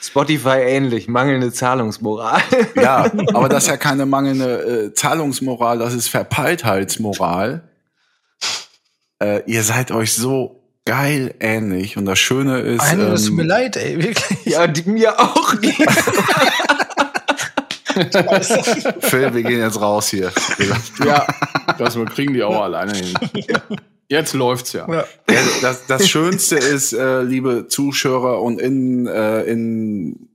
Spotify ähnlich, mangelnde Zahlungsmoral. [laughs] Ja, aber das ist ja keine mangelnde äh, Zahlungsmoral, das ist Verpeiltheitsmoral. Äh, ihr seid euch so geil ähnlich und das Schöne ist, Eine, das tut mir ähm, leid, ey, wirklich. ja, die, mir auch nicht. Phil, wir gehen jetzt raus hier. Ja, das kriegen die auch alleine hin. Jetzt läuft's ja. Ja, das, das Schönste [laughs] ist, äh, liebe Zuschauer, und in, äh, in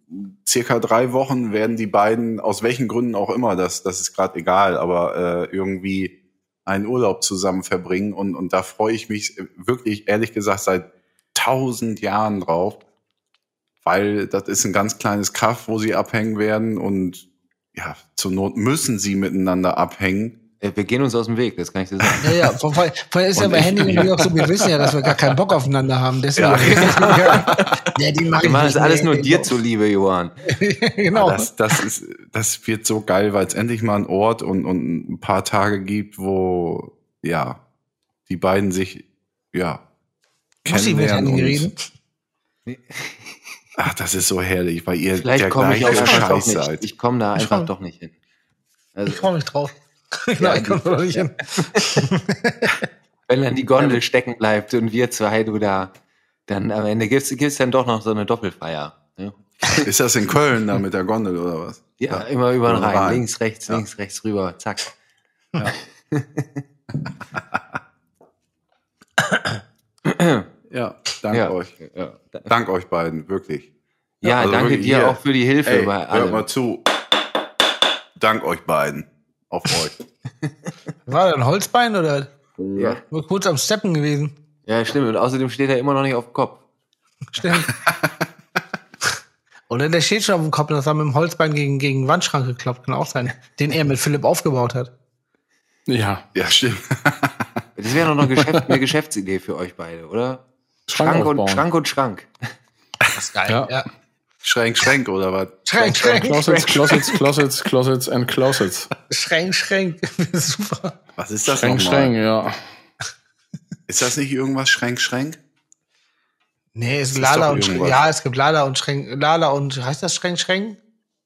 circa drei Wochen werden die beiden, aus welchen Gründen auch immer, das, das ist gerade egal, aber äh, irgendwie einen Urlaub zusammen verbringen. Und, und da freue ich mich wirklich, ehrlich gesagt, seit tausend Jahren drauf, weil das ist ein ganz kleines Kaff, wo sie abhängen werden und ja, zur Not müssen sie miteinander abhängen. Äh, Wir gehen uns aus dem Weg, das kann ich dir sagen. Ja, ja, vor, vor vor allem ist ja bei ich- Handy und mir auch so, wir wissen ja, dass wir gar keinen Bock aufeinander haben. Deswegen. Ja, [laughs] ja die machen machen das alles nur dir zuliebe, Johann. [laughs] genau. Das, das, ist, das wird so geil, weil es endlich mal einen Ort und, und ein paar Tage gibt, wo ja die beiden sich ja Muss ich mit kennenlernen. Ach, das ist so herrlich, weil ihr Vielleicht der komme ich auch gleiche einfach doch Scheiß nicht. seid. Ich komme da einfach komm. doch nicht hin. Ich Also, freue mich drauf. Genau, ich komme doch nicht hin. [laughs] wenn dann die Gondel stecken bleibt und wir zwei, du da, dann am Ende gibt's gibt's dann doch noch so eine Doppelfeier. Ne? [laughs] Ist das in Köln da mit der Gondel oder was? Ja, immer über den Rhein. Rhein. Links, rechts, Ja. links, rechts rüber. Zack. Ja, [laughs] danke Ja. euch. Ja, Dank euch beiden, wirklich. ja also danke wirklich dir hier. auch für die Hilfe Ey, bei hört allem. mal zu. Dank euch beiden. Auf euch. [laughs] War das ein Holzbein oder Ja. nur kurz am Steppen gewesen? ja, stimmt. Und außerdem steht er immer noch nicht auf dem Kopf. Stimmt. [laughs] Oder der steht schon auf dem Kopf und das hat mit dem Holzbein gegen, gegen den Wandschrank gekloppt. Kann auch sein. Den er mit Philipp aufgebaut hat. Ja. Ja, stimmt. [laughs] Das wäre doch noch Geschäft, eine Geschäftsidee für euch beide, oder? Schrank und aufbauen. Schrank und Schrank. Das ist geil. Ja. Ja. Schränk, Schränk oder was? Schränk, Schränk, Closets, Closets, Closets, Closets and Closets. Schränk, Schränk. [laughs] Super. Was ist das Schränk, nochmal? Schränk, ja. Ist das nicht irgendwas Schränk, Schränk? Nee, es ist Lala und Schränk. Ja, es gibt Lala und Schränk. Lala und, heißt das Schränk, Schränk?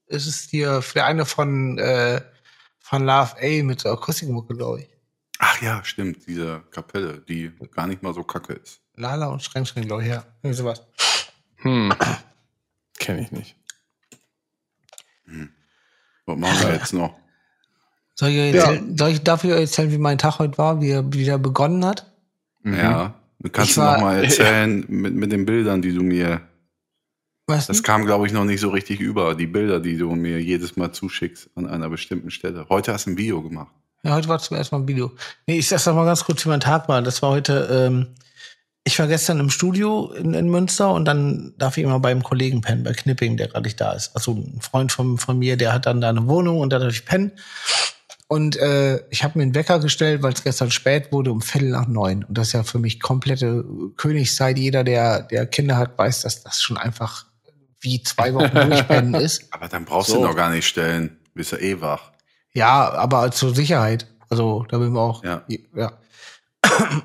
Es ist hier der eine von, äh, von Love A mit der Akustikmucke, glaube ich. Ach ja, stimmt, diese Kapelle, die gar nicht mal so kacke ist. Lala und Schränk, Schränk, glaube ich, ja. Irgendwie sowas. Hm. Kenne ich nicht. Was machen wir jetzt noch? Soll ich, euch erzählen, soll ich dafür erzählen, wie mein Tag heute war, wie er wieder begonnen hat? Ja, du kannst Ich du war- noch mal erzählen mit, mit den Bildern, die du mir. Weißt Das kam, glaube ich, noch nicht so richtig über. Die Bilder, die du mir jedes Mal zuschickst an einer bestimmten Stelle. Heute hast du ein Video gemacht. Ja, heute war zum ersten Mal ein Video. Nee, ich sag noch mal ganz kurz, wie mein Tag war. Das war heute, ähm, ich war gestern im Studio in, in Münster und dann darf ich immer beim Kollegen pennen, bei Knipping, der gerade nicht da ist. Also ein Freund von, von mir, der hat dann da eine Wohnung und da darf ich pennen. Und äh, ich habe mir einen Wecker gestellt, weil es gestern spät wurde, um Viertel nach neun. Und das ist ja für mich komplette Königszeit. Jeder, der, der Kinder hat, weiß, dass das schon einfach wie zwei Wochen durchpennen [laughs] ist. Aber dann brauchst So. du noch gar nicht stellen. Bist ja eh wach. Ja, aber zur Sicherheit. Also da bin wir auch. Ja. ja.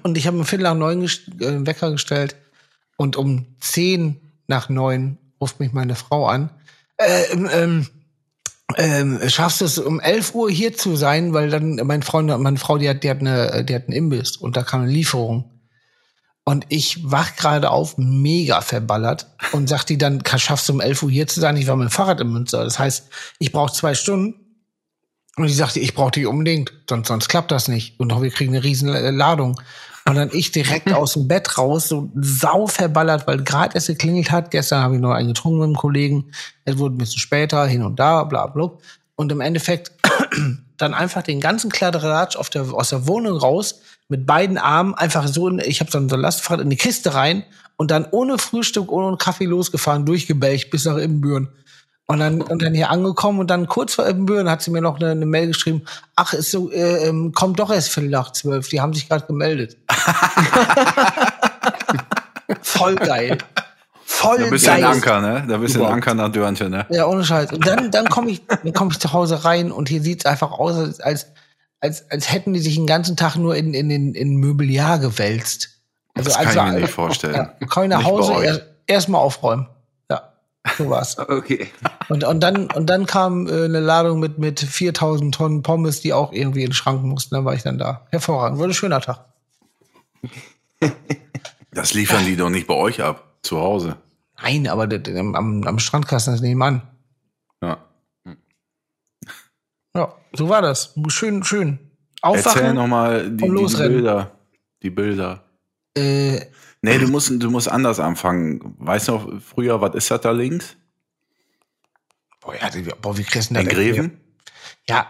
Und ich habe um Viertel nach neun gest- äh, Wecker gestellt und um zehn nach neun ruft mich meine Frau an. Äh, ähm, ähm, ähm, schaffst du es um 11 Uhr hier zu sein, weil dann mein Freund, meine Frau, die hat, die hat eine, die hat einen Imbiss und da kam eine Lieferung. Und ich wach gerade auf, mega verballert und sagt die dann, "Ka- schaffst du um 11 Uhr hier zu sein? Ich war mit dem Fahrrad in Münster. Das heißt, ich brauche zwei Stunden. Und die sagte, ich brauche dich unbedingt, sonst, sonst klappt das nicht. Und noch, wir kriegen eine riesen äh, Ladung. Und dann ich direkt [laughs] aus dem Bett raus, so sau verballert, weil gerade erst geklingelt hat. Gestern habe ich noch einen getrunken mit einem Kollegen. Es wurde ein bisschen später, hin und da, bla bla. Und im Endeffekt [clears throat] dann einfach den ganzen Kladderadatsch auf der, aus der Wohnung raus, mit beiden Armen einfach so, in, ich habe so ein Lastfahrrad in die Kiste rein und dann ohne Frühstück, ohne Kaffee losgefahren, durchgebelcht bis nach Ibbenbüren. Und dann, und dann hier angekommen und dann kurz vor Ibbenbüren hat sie mir noch eine, eine Mail geschrieben, ach, ist so, äh, ähm, kommt doch erst Viertel nach zwölf, die haben sich gerade gemeldet. [laughs] Voll geil. Voll Da bist du ein geil. Anker, ne? Da bist du ein. Anker nach Dörnchen, ne? Ja, ohne Scheiß. Und dann, dann komme ich, dann komme ich zu Hause rein und hier sieht's einfach aus, als, als, als, als hätten die sich den ganzen Tag nur in, in, in, in Mobiliar gewälzt. Also, Das kann ich mir nicht vorstellen. Ja, komm ich nach Nicht Hause, euch. erst erstmal aufräumen. So war's. [laughs] Okay. Und, und dann, und dann kam äh, eine Ladung mit, mit 4000 Tonnen Pommes, die auch irgendwie in den Schrank mussten. Dann war ich dann da. Hervorragend. Wurde ein schöner Tag. [laughs] Das liefern die doch nicht bei euch ab, zu Hause. Nein, aber das- am, am, am Strandkasten ist nebenan. Ja. Ja, so war das. Schön, schön. Erzähl Aufwachen. nochmal die, die. Bilder. Die Bilder. Äh, Nee, du musst, du musst anders anfangen. Weißt du noch, früher, was ist das da links? boah, ja, die- boah, wie kriegst du denn In? Greven? Ja,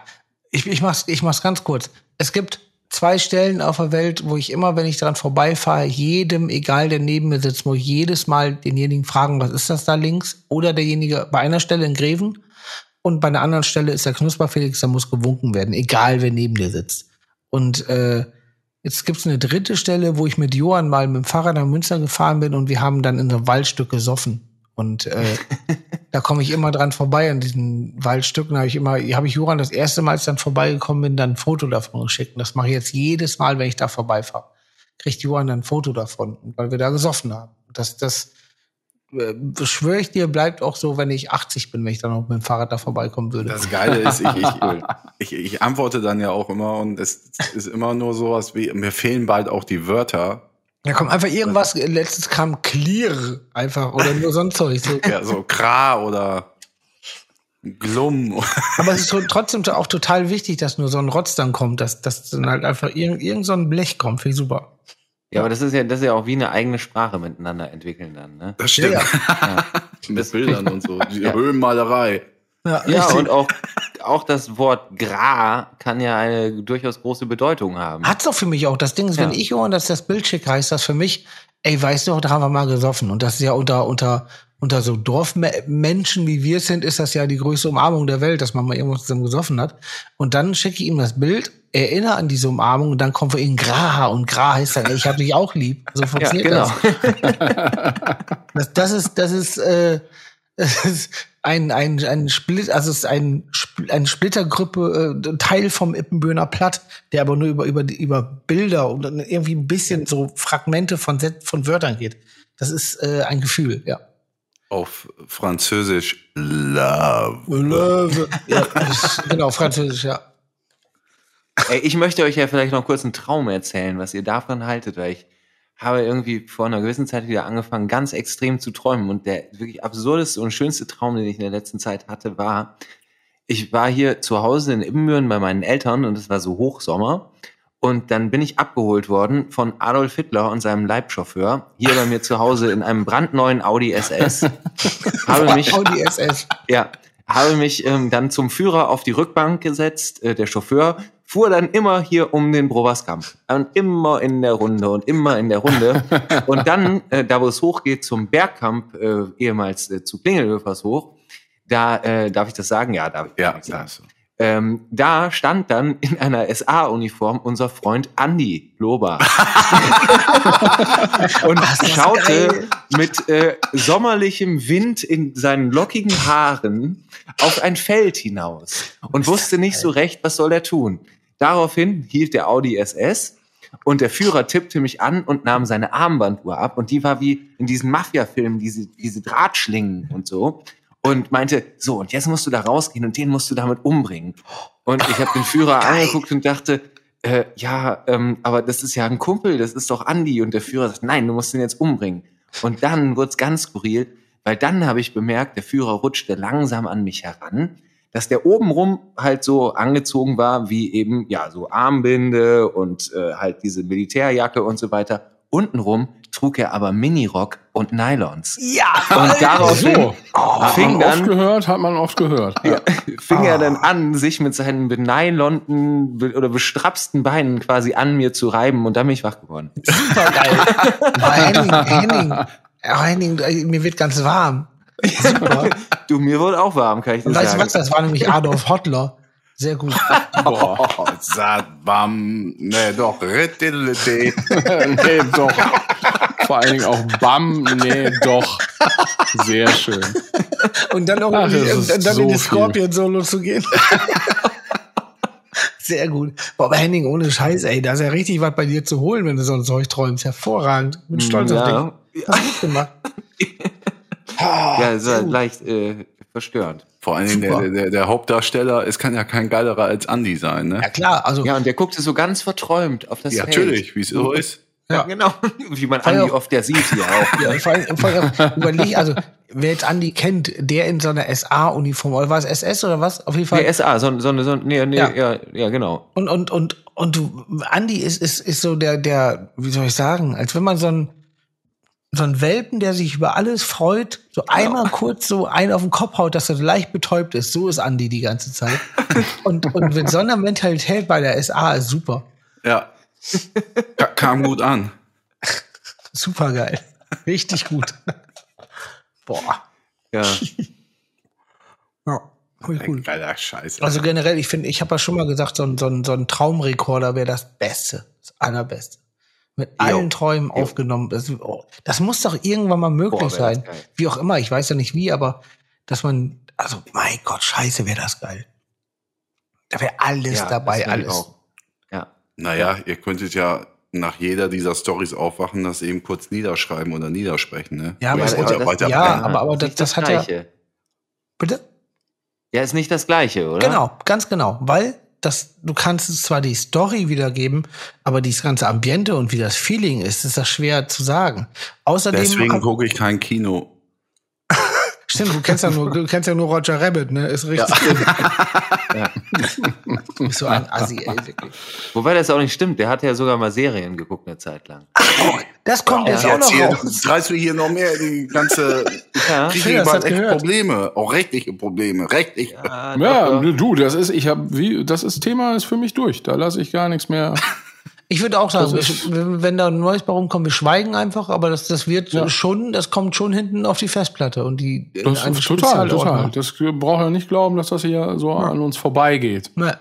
ich, ich, mach's, ich mach's ganz kurz. Es gibt zwei Stellen auf der Welt, wo ich immer, wenn ich dran vorbeifahre, jedem, egal der neben mir sitzt, muss ich jedes Mal denjenigen fragen, was ist das da links? Oder derjenige bei einer Stelle in Greven und bei einer anderen Stelle ist der Knusperfelix, da muss gewunken werden, egal wer neben dir sitzt. Und äh, jetzt gibt's eine dritte Stelle, wo ich mit Johann mal mit dem Fahrrad nach Münster gefahren bin und wir haben dann in so einem Waldstück gesoffen. Und äh, [laughs] da komme ich immer dran vorbei an diesen Waldstücken. Habe ich immer, habe ich Johann das erste Mal, als ich dann vorbeigekommen bin, dann ein Foto davon geschickt. Und das mache ich jetzt jedes Mal, wenn ich da vorbeifahre. Kriegt Johann dann ein Foto davon, weil wir da gesoffen haben. Das, das schwöre ich dir, bleibt auch so, wenn ich 80 bin, wenn ich dann noch mit dem Fahrrad da vorbeikommen würde. Das Geile ist, ich, [laughs] ich, ich, ich antworte dann ja auch immer und es ist immer nur sowas wie, mir fehlen bald auch die Wörter. Da kommt einfach irgendwas, letztens kam Clear einfach oder nur sonst [laughs] Zeug. So. Ja, so Kra oder Glum. [laughs] Aber es ist tro- trotzdem auch total wichtig, dass nur so ein Rotz dann kommt, dass, dass dann halt einfach irgend, irgend so ein Blech kommt. Finde ich super. Ja, aber das ist ja, das ist ja auch wie eine eigene Sprache miteinander entwickeln dann, ne? Das stimmt. Ja, Mit Bildern und so. Die Ja. Höhenmalerei. Ja, Ja, und auch, auch das Wort gra kann ja eine durchaus große Bedeutung haben. Hat's doch für mich auch. Das Ding ist, wenn Ja. ich Johann das, das Bild schicke, heißt das für mich, ey, weißt du, da haben wir mal gesoffen. Und das ist ja unter, unter, unter so Dorfmenschen, wie wir sind, ist das ja die größte Umarmung der Welt, dass man mal irgendwo zusammen gesoffen hat. Und dann schicke ich ihm das Bild, erinnere an diese Umarmung und dann kommt für ihn Gra und Gra heißt dann, ich hab dich auch lieb. So Ja, funktioniert genau. das. das. Das ist, das ist, äh, das ist ein, ein, ein Split, also es ist ein, eine Splittergruppe, äh, Teil vom Ippenböhner Platt, der aber nur über, über, über Bilder und irgendwie ein bisschen so Fragmente von, Set- von Wörtern geht. Das ist äh, ein Gefühl, ja. Auf Französisch Love. Löwe. ja [laughs] genau, Französisch, ja. Ey, ich möchte euch ja vielleicht noch kurz einen Traum erzählen, was ihr davon haltet, weil ich habe irgendwie vor einer gewissen Zeit wieder angefangen, ganz extrem zu träumen. Und der wirklich absurdeste und schönste Traum, den ich in der letzten Zeit hatte, war, ich war hier zu Hause in Ibbenbüren bei meinen Eltern und es war so Hochsommer. Und dann bin ich abgeholt worden von Adolf Hitler und seinem Leibchauffeur hier bei mir zu Hause in einem brandneuen Audi SS. [laughs] habe mich Audi SS. ja, habe mich ähm, dann zum Führer auf die Rückbank gesetzt. Äh, der Chauffeur fuhr dann immer hier um den Broberskampf. Und immer in der Runde und immer in der Runde. [laughs] und dann, äh, da wo es hochgeht zum Bergkamp, äh, ehemals äh, zu Klingelhöfers hoch, da äh, darf ich das sagen? Ja, darf ich Ja, das klar. Ähm, da stand dann in einer SA-Uniform unser Freund Andi Lober [laughs] und schaute mit äh, sommerlichem Wind in seinen lockigen Haaren auf ein Feld hinaus und wusste nicht so recht, was soll er tun. Daraufhin hielt der Audi SS und der Führer tippte mich an und nahm seine Armbanduhr ab und die war wie in diesen Mafia-Filmen, diese, diese Drahtschlingen und so. Und meinte, so, und jetzt musst du da rausgehen und den musst du damit umbringen. Und ich habe den Führer angeguckt und dachte, äh, ja, ähm, aber das ist ja ein Kumpel, das ist doch Andi. Und der Führer sagt, nein, du musst ihn jetzt umbringen. Und dann wird's ganz skurril, weil dann habe ich bemerkt, der Führer rutschte langsam an mich heran, dass der obenrum halt so angezogen war, wie eben, ja, so Armbinde und äh, halt diese Militärjacke und so weiter. Untenrum trug er aber Minirock und Nylons. Ja, Und daraufhin So. Hat fing man oft dann gehört, hat man oft gehört. Ja. fing er dann an, sich mit seinen benylonten be- oder bestrapsten Beinen quasi an mir zu reiben und dann bin ich wach geworden. super geil. Henning, [laughs] Henning, oh, Henning, äh, mir wird ganz warm. Super. Du, mir wurde auch warm, kann ich dir Und weißt du sagen. was, das war nämlich Adolf Hottler. Sehr gut. [laughs] Oh, Sadbam, ne, doch, nee, doch. Vor allen Dingen auch Bam, nee, doch. Sehr schön. Und dann noch Ach, in die, das ist und dann so in die. Scorpion-Solo zu gehen. [laughs] Sehr gut. Boah, aber Henning, ohne Scheiß, ey, da ist ja richtig was bei dir zu holen, wenn du so ein Zeug träumst. Hervorragend. Bin stolz auf dich. ja, Hast gut gemacht. ja, es war leicht äh, verstörend. Vor allen Dingen der, der, der Hauptdarsteller, es kann ja kein geilerer als Andy sein, ne? Ja klar, also Ja, und der guckte so ganz verträumt auf das Ja, Feld. natürlich, wie es so ist. Ja, Ja. genau. [laughs] Wie man Andi oft ja sieht hier auch. Ja, vor allem, vor allem überleg, also wer jetzt Andi kennt, der in so einer SA-Uniform, oder war es SS oder was? Auf jeden Fall. Nee, SA, so, so, so, nee, nee, Ja. ja. ja, genau. Und, und, und, und du, Andi ist, ist, ist so der, der, wie soll ich sagen, als wenn man so ein, so ein Welpen, der sich über alles freut, so einmal kurz so einen auf den Kopf haut, dass er so leicht betäubt ist. So ist Andi die ganze Zeit. [laughs] Und, und mit so einer Mentalität bei der SA ist super. Ja. Ka- Kam gut an. Super geil. Richtig gut. Boah. Ja. [laughs] Ja, cool. Geiler Scheiß. Also generell, ich finde, ich habe ja schon mal gesagt, so ein, so ein, so ein Traumrekorder wäre das Beste, das Allerbeste. Mit allen Träumen aufgenommen. Das, oh, das muss doch irgendwann mal möglich Boah, sein. geil. Wie auch immer, ich weiß ja nicht wie, aber dass man, also mein Gott, scheiße, wäre das geil. Da wäre alles ja, dabei, alles. Auch. Ja. Naja, ihr könntet ja nach jeder dieser Stories aufwachen, das eben kurz niederschreiben oder niedersprechen, ne? Ja, aber das- weiter, das- weiter ja, brennen. aber- aber das- Nicht das hat ja- Gleiche. Bitte? Ja, ist nicht das Gleiche, oder? Genau, ganz genau. Weil das, du kannst zwar die Story wiedergeben, aber dieses ganze Ambiente und wie das Feeling ist, ist das schwer zu sagen. Außerdem Deswegen gucke ich kein Kino. [laughs] Stimmt, du kennst ja nur, du kennst ja nur Roger Rabbit, ne? Ist richtig. [laughs] Du bist so ein Assi, ey, wirklich. Wobei das auch nicht stimmt. Der hat ja sogar mal Serien geguckt eine Zeit lang. Das kommt jetzt auch Jetzt noch hier, raus. reißt du hier noch mehr die ganze. Ja. Kriege echt gehört. Probleme. Auch rechtliche Probleme. Rechtlich. Ja, Ja, du, das ist, ich habe, wie, das ist Thema ist für mich durch. Da lasse ich gar nichts mehr. [laughs] Ich würde auch sagen, Das ich, wenn da ein neues bei rumkommt, wir schweigen einfach, aber das, das wird Ja. schon, das kommt schon hinten auf die Festplatte und die in Das ist total, total. Das braucht ja nicht glauben, dass das hier so an uns vorbeigeht. Ne,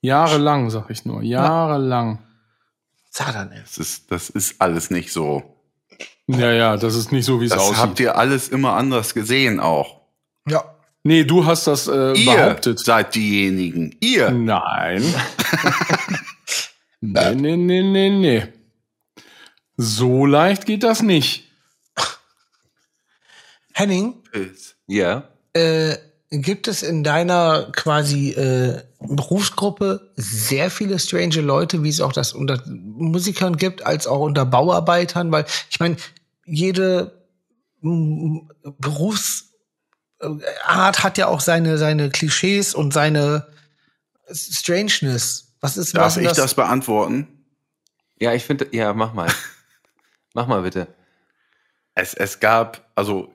Jahrelang, sag ich nur. Jahrelang. Satan, ey. Das ist, das ist alles nicht so. Ja, ja, das ist nicht so, wie es Das aussieht. habt ihr alles immer anders gesehen auch. Ja. nee, du hast das äh, Ihr behauptet. seid diejenigen. Ihr. Nein. [laughs] nee, nee, nee, nee, nee. So leicht geht das nicht. [laughs] Henning, Ja. äh, gibt es in deiner quasi äh, Berufsgruppe sehr viele strange Leute, wie es auch das unter Musikern gibt, als auch unter Bauarbeitern? Weil ich meine, jede mm, Berufsart hat ja auch seine seine Klischees und seine Strangeness. Was ist Darf was ich ist das beantworten? Ja, ich finde, ja, mach mal. [laughs] mach mal bitte. Es, es gab, also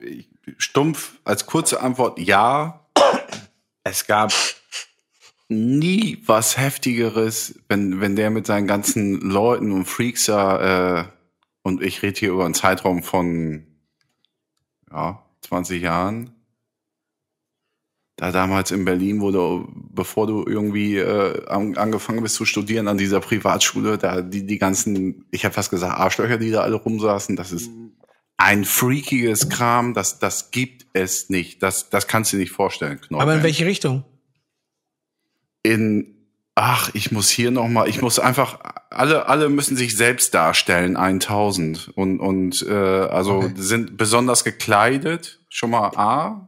stumpf als kurze Antwort ja. Es gab nie was Heftigeres, wenn, wenn der mit seinen ganzen Leuten und Freaks da, äh, und ich rede hier über einen Zeitraum von ja, 20 Jahren. Da damals in Berlin, wo du, bevor du irgendwie äh, an, angefangen bist zu studieren an dieser Privatschule, da die, die ganzen, ich habe fast gesagt, Arschlöcher, die da alle rumsaßen, das ist ein freakiges Kram, das, das gibt es nicht. Das, das kannst du dir nicht vorstellen, Knorr. aber in welche Richtung? in ach, ich muss hier noch mal, ich muss einfach alle alle müssen sich selbst darstellen 1000 und und äh, also Okay. sind besonders gekleidet, schon mal A.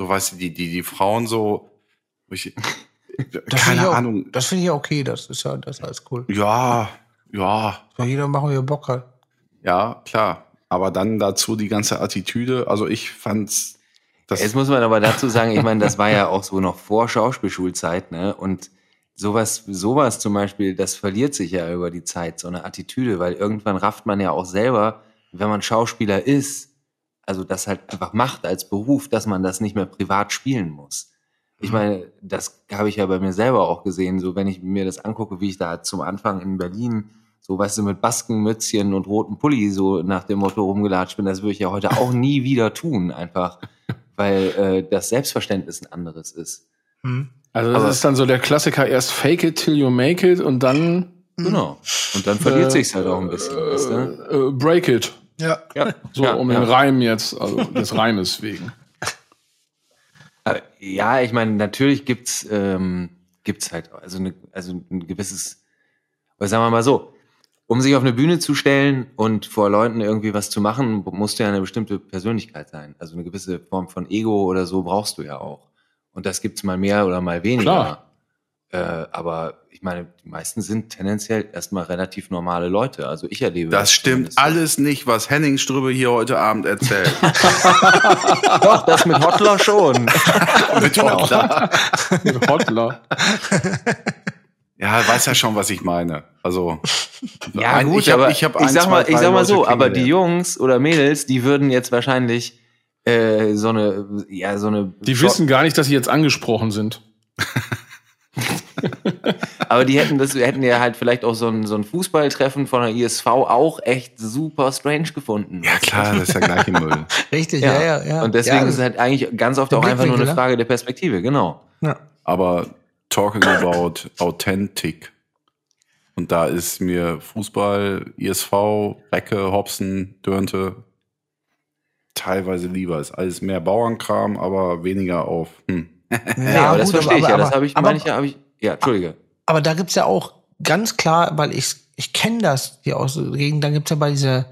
So, weißt du, die, die, die Frauen so, ich, [laughs] Das finde keine ich auch, Ahnung. Das finde ich ja okay, das ist ja, das ist alles cool. Ja, ja, Soll jeder machen, wie er Bock hat. ja, klar. Aber dann dazu die ganze Attitüde. Also ich fand's, das, Jetzt muss man aber dazu sagen, ich meine, das war ja auch so noch vor Schauspielschulzeit, ne? Und sowas, sowas zum Beispiel, das verliert sich ja über die Zeit, so eine Attitüde, weil irgendwann rafft man ja auch selber, wenn man Schauspieler ist, also das halt einfach macht als Beruf, dass man das nicht mehr privat spielen muss. Ich meine, das habe ich ja bei mir selber auch gesehen, so wenn ich mir das angucke, wie ich da zum Anfang in Berlin so, weißt du, mit Baskenmützchen und roten Pulli so nach dem Motto rumgelatscht bin, das würde ich ja heute auch nie [laughs] wieder tun, einfach, weil äh, das Selbstverständnis ein anderes ist. Also das Aber- ist dann so der Klassiker, erst fake it till you make it und dann Genau. Und dann verliert Äh, sich's halt auch ein bisschen. weißt du? äh, break it. Ja. Ja, So ja, um ja. den Reim jetzt, also des Reimes wegen. Aber Ja, ich meine, natürlich gibt's ähm, gibt's halt also, eine, also ein gewisses, oder sagen wir mal so, um sich auf eine Bühne zu stellen und vor Leuten irgendwie was zu machen, musst du ja eine bestimmte Persönlichkeit sein. Also eine gewisse Form von Ego oder so brauchst du ja auch. Und das gibt's mal mehr oder mal weniger. Klar. Äh, aber ich meine, die meisten sind tendenziell erstmal relativ normale Leute. Also ich erlebe das stimmt zumindest so. alles nicht, was Henning Strübe hier heute Abend erzählt. [laughs] Doch, das mit Hotler schon. [laughs] Mit Hoppla. [laughs] Mit Hotler. Ja, weiß ja schon, was ich meine. Also, Ja, ein- gut, ich hab, aber ich, hab ich ein, sag zwei, mal, ich sag mal so, aber die. Jungs oder Mädels, die würden jetzt wahrscheinlich äh, so eine, ja, so eine. Die wissen gar nicht, dass sie jetzt angesprochen sind. [laughs] aber die hätten das, hätten ja halt vielleicht auch so ein, so ein Fußballtreffen von der ISV auch echt super strange gefunden. Ja, klar, das ist ja gleich im Müll. [laughs] Richtig, ja, ja, ja. Und deswegen ja, ist es halt eigentlich ganz oft Der auch einfach nur eine ne? Frage der Perspektive, genau. ja. Aber talking about authentic. Und da ist mir Fußball, ISV, Recke, Hobson, Dörnte teilweise lieber. Ist alles mehr Bauernkram, aber weniger auf. Hm. Ja, aber das gut, verstehe ich ja. Das aber- habe ich, aber- meine ich ja, habe ich, ja, Entschuldige. Aber da gibt's ja auch ganz klar, weil ich, ich kenne das, die Ausreden, dann gibt's ja bei dieser,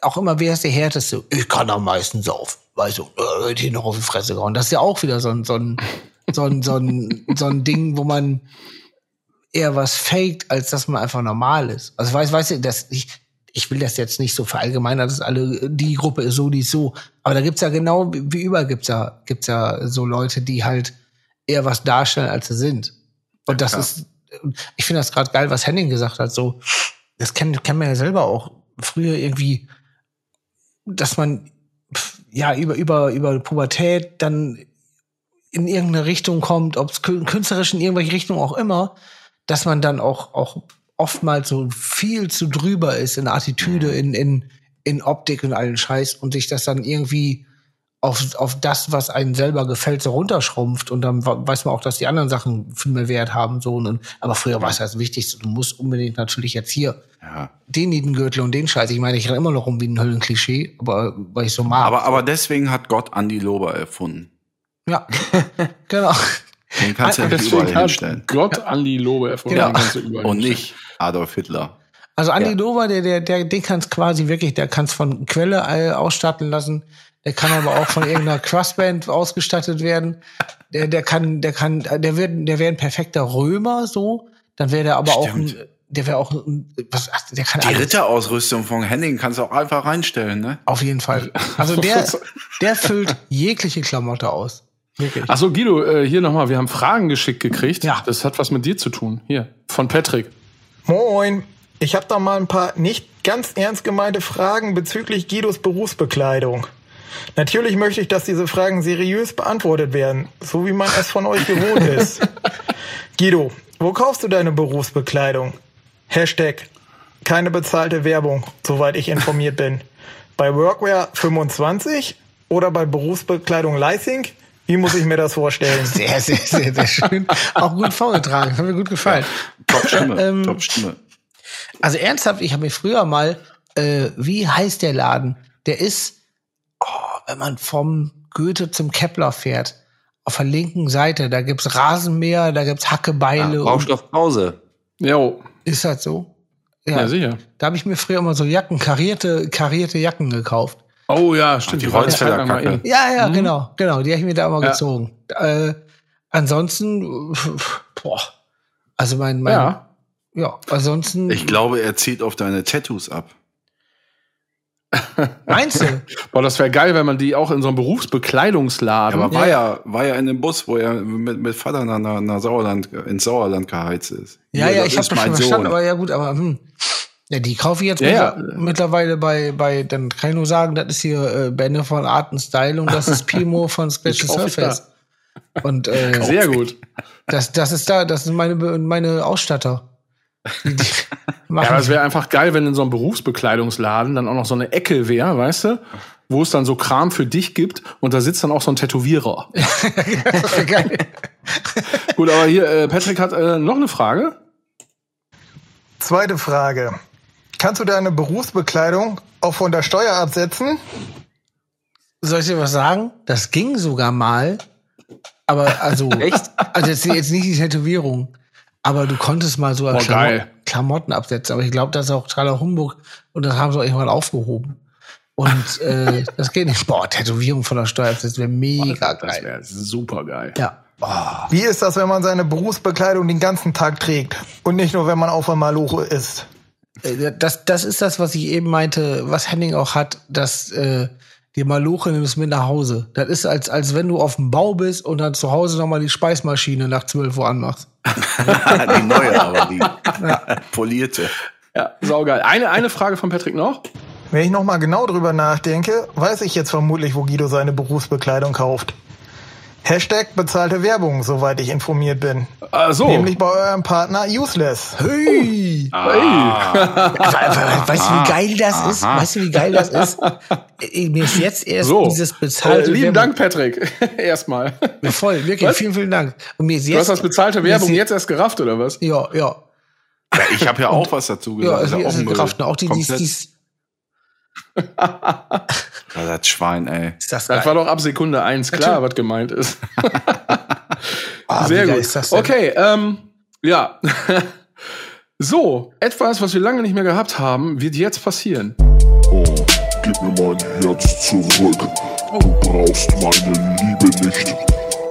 auch immer, wer ist der Härteste? Ich kann am meisten saufen. Weißt du, äh, die noch auf die Fresse gehauen. Das ist ja auch wieder so ein, so ein, so ein, so ein, so ein Ding, wo man eher was faked, als dass man einfach normal ist. Also weiß, weißt du, das, ich, ich will das jetzt nicht so verallgemeinern, dass alle, die Gruppe ist so, die ist so. Aber da gibt's ja genau, wie wie überall gibt's ja, gibt's ja so Leute, die halt eher was darstellen, als sie sind. Und das klar. ist, ich finde das gerade geil, was Henning gesagt hat. So, das kennen kennt man ja selber auch. Früher irgendwie, dass man ja über über über Pubertät dann in irgendeine Richtung kommt, ob es künstlerisch in irgendwelche Richtung auch immer, dass man dann auch auch oftmals so viel zu drüber ist in Attitüde, in in in Optik und allen Scheiß und sich das dann irgendwie auf, auf das, was einen selber gefällt, so runterschrumpft und dann weiß man auch, dass die anderen Sachen viel mehr Wert haben. So. Und, aber früher war es das Wichtigste. Du musst unbedingt natürlich jetzt hier Ja. den Niedengürtel und den Scheiß. Ich meine, ich renne immer noch rum wie ein Höllenklischee, aber weil ich so mag. Aber, aber deswegen hat Gott Andi Lober erfunden. ja, [laughs] genau. Den kannst du ja nicht Deswegen überall hinstellen. Gott Andi Lobe erfunden. Den kannst du überall Und nicht Adolf Hitler. Also Andi Ja. Dover, der, der, der, den kannst quasi wirklich, der kannst von Quelle äh, ausstatten lassen. Der kann aber auch von irgendeiner Crossband ausgestattet werden. Der, der kann, der kann, der wird, der wäre ein perfekter Römer, so. Dann wäre der aber auch ein, Stimmt. der wäre auch ein, was, der kann Die alles. Ritterausrüstung von Henning kannst du auch einfach reinstellen, ne? Auf jeden Fall. Also der, der füllt jegliche Klamotte aus. Wirklich. Ach so, Guido, äh, hier nochmal, wir haben Fragen geschickt gekriegt. Ja. Das hat was mit dir zu tun. Hier, von Patrick. Moin, ich habe da mal ein paar nicht ganz ernst gemeinte Fragen bezüglich Guidos Berufsbekleidung. Natürlich möchte ich, dass diese Fragen seriös beantwortet werden, so wie man es von euch gewohnt ist. [laughs] Guido, wo kaufst du deine Berufsbekleidung? Hashtag keine bezahlte Werbung, soweit ich informiert bin. Bei Workwear 25 oder bei Berufsbekleidung Leising? Wie muss ich mir das vorstellen? [laughs] Sehr, sehr, sehr, sehr schön. Auch gut vorgetragen. Hat mir gut gefallen. Top Stimme, Ähm, top Stimme. Also ernsthaft, ich habe mir früher mal, äh, wie heißt der Laden? Der ist, oh, wenn man vom Goethe zum Kepler fährt, auf der linken Seite, da gibt's Rasenmäher, da gibt's Hackebeile. Ja, Baustoffpause. Jo, ist das so? ja, sicher. Da habe ich mir früher immer so Jacken, karierte, karierte Jacken gekauft. Oh ja, stimmt. die die waren Holzfäller eine Zeit lang mal Kacke. in. Ja, ja, genau, genau. Die habe ich mir da mal Ja. gezogen. Äh, ansonsten, boah, also mein, mein ja. Ja. ansonsten, Ich glaube, er zieht auf deine Tattoos ab. Meinst du? [laughs] Boah, das wäre geil, wenn man die auch in so einem Berufsbekleidungsladen. Aber war ja, war ja in dem Bus, wo er mit, mit Vater nach, nach, nach Sauerland, ins Sauerland geheizt ist. Ja, ja, das ich habe das schon verstanden, aber ja gut, aber hm. Ja, die kaufe ich jetzt Ja, ja. mittler- mittlerweile bei, bei, dann kann ich nur sagen, das ist hier äh, Bände von Art and Style und das ist [laughs] Pimo von Scratch Surface. Und äh, Sehr gut. das, das ist da, das sind meine, meine Ausstatter. [laughs] Ja, es wäre einfach geil, wenn in so einem Berufsbekleidungsladen dann auch noch so eine Ecke wäre, weißt du? Wo es dann so Kram für dich gibt und da sitzt dann auch so ein Tätowierer. [laughs] geil. Gut, aber hier, äh, Patrick hat äh, noch eine Frage. Zweite Frage. Kannst du deine Berufsbekleidung auch von der Steuer absetzen? Soll ich dir was sagen? Das ging sogar mal. Aber also, Echt? also jetzt, jetzt nicht die Tätowierung. Aber du konntest mal so Boah, Klamo geil. Klamotten absetzen. Aber ich glaube, das ist auch totaler Humbug. Und das haben sie auch irgendwann aufgehoben. Und äh, [laughs] das geht nicht. Boah, Tätowierung von der Steuer, das wäre mega Das geil. wäre super geil. Ja. Wie ist das, wenn man seine Berufsbekleidung den ganzen Tag trägt und nicht nur, wenn man auf der Maloche ist? Äh, Das, das ist das, was ich eben meinte, was Henning auch hat, dass äh, die Maloche nimmst mit nach Hause. Das ist, als, als wenn du auf dem Bau bist und dann zu Hause nochmal die Speismaschine nach 12 Uhr anmachst. [laughs] die neue, aber die polierte. Ja, saugeil. Eine, eine Frage von Patrick noch. Wenn ich nochmal genau drüber nachdenke, weiß ich jetzt vermutlich, wo Guido seine Berufsbekleidung kauft. Hashtag bezahlte Werbung, soweit ich informiert bin. Äh, so. Nämlich bei eurem Partner Useless. Hey! Ah. Also, weißt du, wie geil das ist? [laughs] Weißt du, wie geil das ist? Äh, Mir ist jetzt erst So. dieses Äh, bezahlte lieben Werbung- Dank, Patrick. [laughs] Erstmal. Ja, Voll, wirklich, Was? vielen, vielen Dank. Und mir ist Du jetzt, hast das bezahlte Werbung je- jetzt erst gerafft, oder was? Ja, ja. Ja, ich habe ja auch was dazu Ja, gesagt. also, ja also auch Müll. gerafft. Auch die, die, die, [laughs] das Schwein, ey. ist das Das war doch ab Sekunde eins klar, was gemeint ist. [laughs] [laughs] Ah, Sehr gut. ist? Okay, ähm, ja. so, etwas, was wir lange nicht mehr gehabt haben, wird jetzt passieren. Oh, gib mir mein Herz zurück. Du brauchst meine Liebe nicht.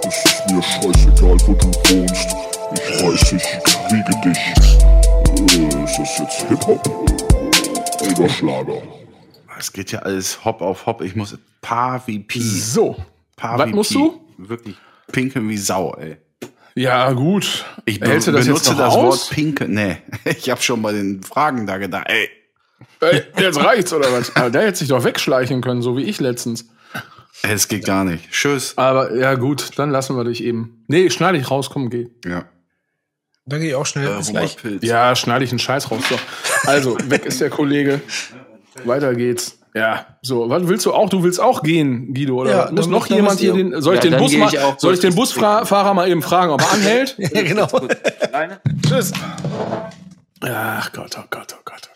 Es ist mir scheißegal, wo du wohnst. Ich weiß, ich kriege dich. Äh, ist das jetzt Hip-Hop? Oder Schlager? Es geht ja alles hopp auf hopp. Ich muss paar wie Pi. So. Paar Was wie musst Pi. du? Wirklich pinkeln wie Sau, ey. Ja, gut. Ich be Hältst du das jetzt benutze noch das aus? Wort pinkeln. Nee, [laughs] ich habe schon bei den Fragen da gedacht, ey. Ey, jetzt reicht's, oder was? Aber der hätte sich doch wegschleichen können, so wie ich letztens. Es geht gar nicht. Tschüss. Aber ja, gut, dann lassen wir dich eben. Nee, schneide ich raus, komm, geh. Ja. Da gehe ich auch schnell. Äh, Bis gleich. Ja, schneide ich einen Scheiß raus. So. Also, weg ist der Kollege. Weiter geht's. Ja, so, was willst du auch? Du willst auch gehen, Guido, oder? Ja? Muss noch jemand hier den, soll ich Ja, den Bus mal, ich auch soll ich den Busfahrer mal eben fragen, ob er anhält? [laughs] Ja, genau. Tschüss. Ach Gott, oh Gott, oh Gott.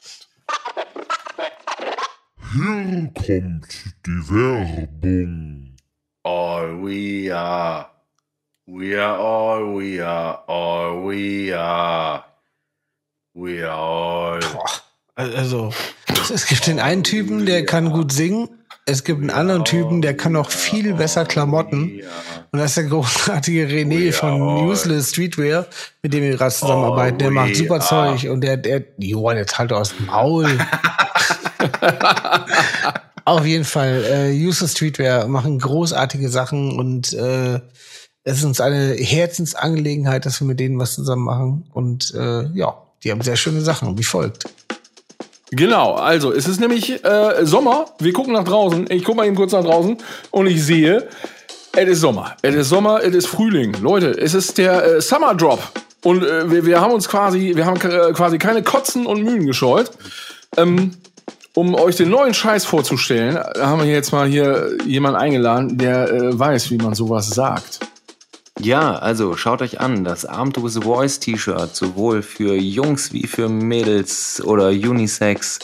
Hier kommt die Werbung. All we are. We are all we are. All we are. We are all. Also, es gibt den einen Typen, der kann gut singen. Es gibt einen anderen Typen, der kann noch viel besser Klamotten. Und das ist der großartige René von Useless Streetwear, mit dem wir gerade zusammenarbeiten. Der macht super Zeug und der, der, Johann, jetzt halt aus dem Maul. [laughs] Auf jeden Fall, äh, Useless Streetwear machen großartige Sachen und äh, es ist uns eine Herzensangelegenheit, dass wir mit denen was zusammen machen. Und äh, ja, die haben sehr schöne Sachen, wie folgt. Genau, also es ist nämlich äh, Sommer. Wir gucken nach draußen. Ich gucke mal eben kurz nach draußen und ich sehe, es ist Sommer. Es ist Sommer, es ist Frühling. Leute, es ist der äh, Summer Drop. Und äh, wir, wir haben uns quasi, wir haben äh, quasi keine Kotzen und Mühen gescheut. Ähm, um euch den neuen Scheiß vorzustellen, haben wir jetzt mal hier jemanden eingeladen, der äh, weiß, wie man sowas sagt. Ja, also schaut euch an, das Arm to the Voice T-Shirt, sowohl für Jungs wie für Mädels oder Unisex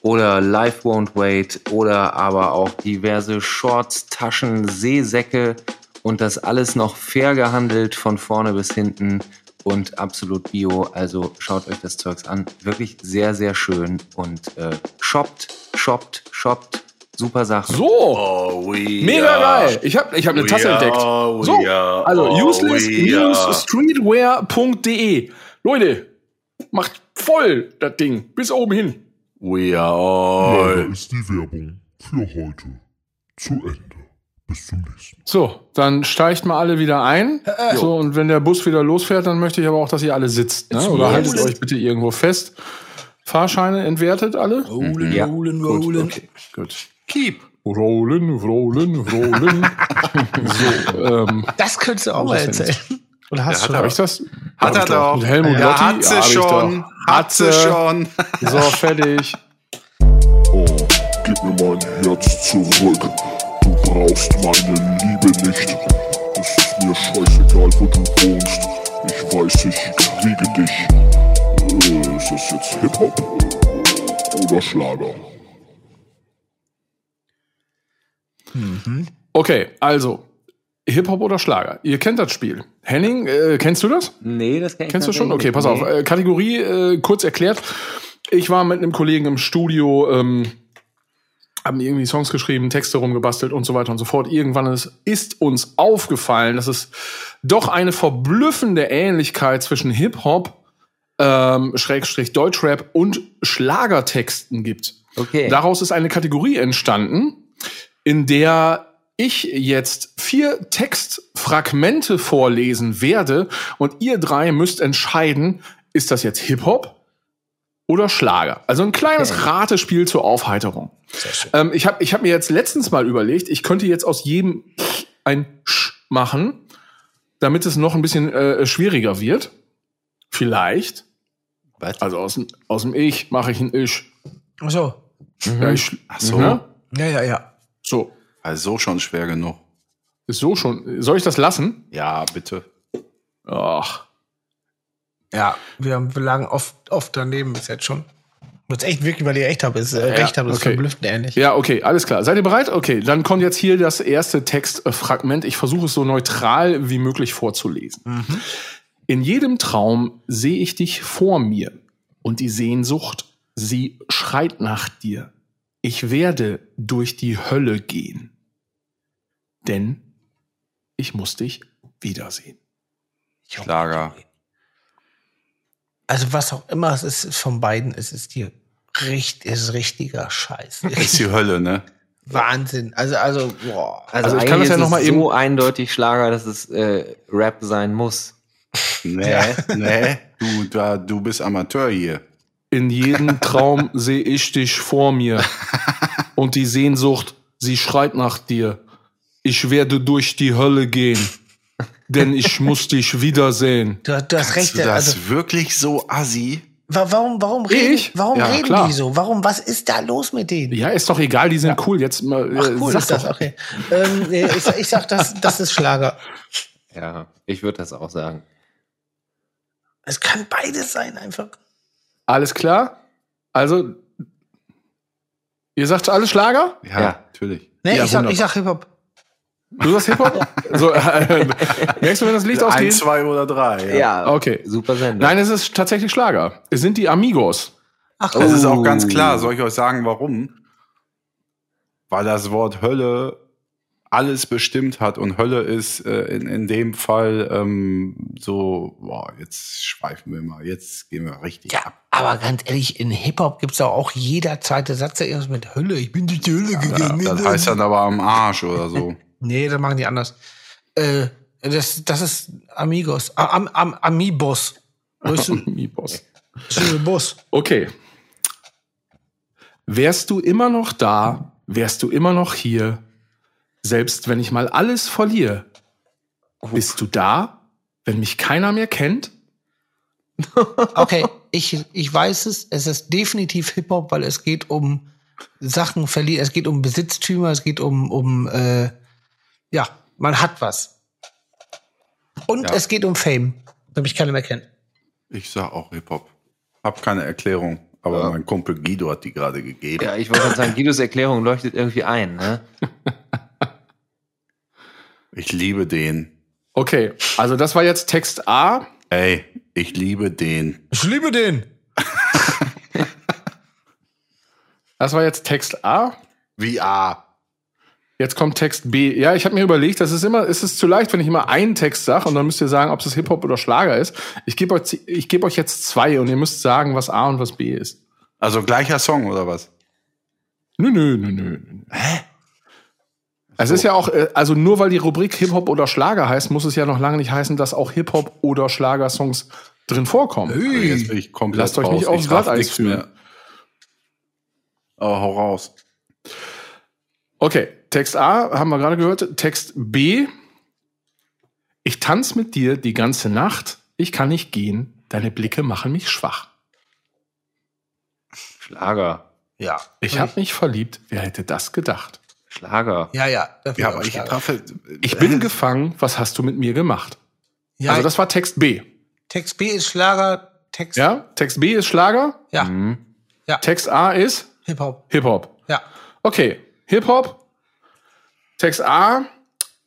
oder Life Won't Wait oder aber auch diverse Shorts, Taschen, Seesäcke und das alles noch fair gehandelt von vorne bis hinten und absolut bio. Also schaut euch das Zeugs an. Wirklich sehr, sehr schön und äh, shoppt, shoppt, shoppt Super Sache. So, Oh, mega geil. Ich habe ich hab eine Tasse are, entdeckt. So, are, also oh, we are. useless-streetwear.de. Leute, macht voll das Ding bis oben hin. We are all. Leider ist die Werbung für heute zu Ende. Bis zum nächsten Mal. So, dann steigt mal alle wieder ein. So, und wenn der Bus wieder losfährt, dann möchte ich aber auch, dass ihr alle sitzt. Ne? Oder haltet euch bitte irgendwo fest. Fahrscheine entwertet alle? Rollen, Ja. rollen, rollen. Okay, gut. Keep. Rollen, rollen, rollen. [laughs] so, ähm, Das könntest du auch mal erzählen. Oder hast hat du ich das? Hat er doch. Mit Helmut ja, Lotti? hat sie ich schon. Hat sie schon. So, fertig. Oh, gib mir mein Herz zurück. Du brauchst meine Liebe nicht. Es ist mir scheißegal, wo du wohnst. Ich weiß, ich kriege dich. Äh, ist das jetzt Hip-Hop oder Schlager? Okay, also, Hip-Hop oder Schlager? Ihr kennt das Spiel. Henning, äh, kennst du das? Nee, das kenn ich Kennst du schon? Okay, pass auf. nicht. Äh, Kategorie äh, kurz erklärt. Ich war mit einem Kollegen im Studio, ähm, haben irgendwie Songs geschrieben, Texte rumgebastelt und so weiter und so fort. Irgendwann ist, ist uns aufgefallen, dass es doch eine verblüffende Ähnlichkeit zwischen Hip-Hop, ähm, Schrägstrich Deutschrap und Schlagertexten gibt. Okay. Daraus ist eine Kategorie entstanden, in der ich jetzt vier Textfragmente vorlesen werde und ihr drei müsst entscheiden, ist das jetzt Hip-Hop oder Schlager? Also ein kleines Okay. Ratespiel zur Aufheiterung. Ähm, ich habe ich hab mir jetzt letztens mal überlegt, ich könnte jetzt aus jedem ein Sch machen, damit es noch ein bisschen äh, schwieriger wird. Vielleicht. Was? Also aus dem, aus dem Ich mache ich ein Ich. Ach so. Ja, ich Ach so. Ne? Ja, ja, ja. So. Also schon schwer genug. Ist so schon. Soll ich das lassen? Ja, bitte. Ach. Ja, wir, haben, wir lagen oft, oft daneben bis jetzt schon. Das echt wirklich, weil ihr echt habt, ist, äh, recht habt, das ist okay. verblüffend ähnlich. Ja, okay, alles klar. Seid ihr bereit? Okay, dann kommt jetzt hier das erste Textfragment. Ich versuche es so neutral wie möglich vorzulesen. In jedem Traum sehe ich dich vor mir und die Sehnsucht, sie schreit nach dir. Ich werde durch die Hölle gehen, denn ich muss dich wiedersehen. Schlager. Also was auch immer es ist von beiden, es ist die richt, ist richtiger Scheiß. [laughs] Ist die Hölle, ne? Wahnsinn. Also, also, boah. Also Also, ich ich kann kann das ja ist noch es mal eben- so eindeutig Schlager, dass es äh, Rap sein muss. [laughs] Nee, nee. Du, da, du bist Amateur hier. In jedem [laughs] Traum sehe ich dich vor mir. Und die Sehnsucht, sie schreit nach dir. Ich werde durch die Hölle gehen. Denn ich muss dich wiedersehen. Du, du hast recht. Ist das Also, wirklich so assi? wa- warum, warum reden, Ich? warum Ja, reden klar. die so? Warum, was ist da los mit denen? Ja, ist doch egal, die sind cool. Jetzt mal, Ach äh, cool, sag ist das, doch. okay. Ähm, nee, [laughs] ich, ich sag, das, das ist Schlager. Ja, ich würde das auch sagen. Es kann beides sein, einfach. Alles klar? Also, ihr sagt alles Schlager? Ja, Ja. natürlich. Nee, Ja, ich, sag, ich sag Hip-Hop. Du sagst Hip-Hop? [laughs] so, äh, merkst du, wenn das Licht Ein, ausgeht? zwei oder drei. Ja, Okay. super Sender. Nein, es ist tatsächlich Schlager. Es sind die Amigos. Ach, Das ist auch ganz Oh. klar. Soll ich euch sagen, warum? Weil das Wort Hölle alles bestimmt hat und Hölle ist äh, in, in dem Fall ähm, so, boah, jetzt schweifen wir mal, jetzt gehen wir richtig ja, ab. aber ganz ehrlich, in Hip-Hop gibt's doch auch jeder zweite Satz, der irgendwas mit Hölle. Ich bin durch die Hölle Ja, gegangen. das heißt dann aber am Arsch oder so. [laughs] Nee, das machen die anders. Äh, das, das ist Amigos. Am, am, Amibos. Weißt du, [laughs] Amigos. schöne Boss. Okay. Wärst du immer noch da, wärst du immer noch hier, selbst wenn ich mal alles verliere. Bist du da, wenn mich keiner mehr kennt? [laughs] Okay, ich, ich weiß es. Es ist definitiv Hip-Hop, weil es geht um Sachen verlieren. Es geht um Besitztümer. Es geht um, um äh, ja, man hat was. Und Ja. es geht um Fame, wenn mich keiner mehr kennt. Ich sag auch Hip-Hop. Hab keine Erklärung, aber mein Kumpel Guido hat die gerade gegeben. Ja, ich wollte gerade sagen, [laughs] Guidos Erklärung leuchtet irgendwie ein. Ne? [laughs] Ich liebe den. Okay, also das war jetzt Text A. Ey, ich liebe den. Ich liebe den. [laughs] Das war jetzt Text A. Wie A. Jetzt kommt Text B. Ja, ich habe mir überlegt, das ist immer, es ist zu leicht, wenn ich immer einen Text sage und dann müsst ihr sagen, ob es Hip-Hop oder Schlager ist. Ich gebe euch, ich gebe euch jetzt zwei und ihr müsst sagen, was A und was B ist. Also gleicher Song oder was? Nö, nö, nö, nö. Hä? Es ist ja auch, äh, also nur weil die Rubrik Hip-Hop oder Schlager heißt, muss es ja noch lange nicht heißen, dass auch Hip-Hop oder Schlager-Songs drin vorkommen. Jetzt bin ich komplett Lasst euch nicht aufs Glatteis führen. Aber hau raus. Okay, Text A haben wir gerade gehört. Text B. Ich tanz mit dir die ganze Nacht. Ich kann nicht gehen. Deine Blicke machen mich schwach. Schlager. Ja. Ich habe mich verliebt. Wer hätte das gedacht? Schlager. Ja, ja. Ja, aber ich Schlager. raffe. Ich bin gefangen. Was hast du mit mir gemacht? ja, Also das war Text B. Text B ist Schlager, Text Ja, Text B ist Schlager. ja, Mhm. Text A ist Hip-Hop. Hip-Hop. Ja. Okay, Hip-Hop. Text A.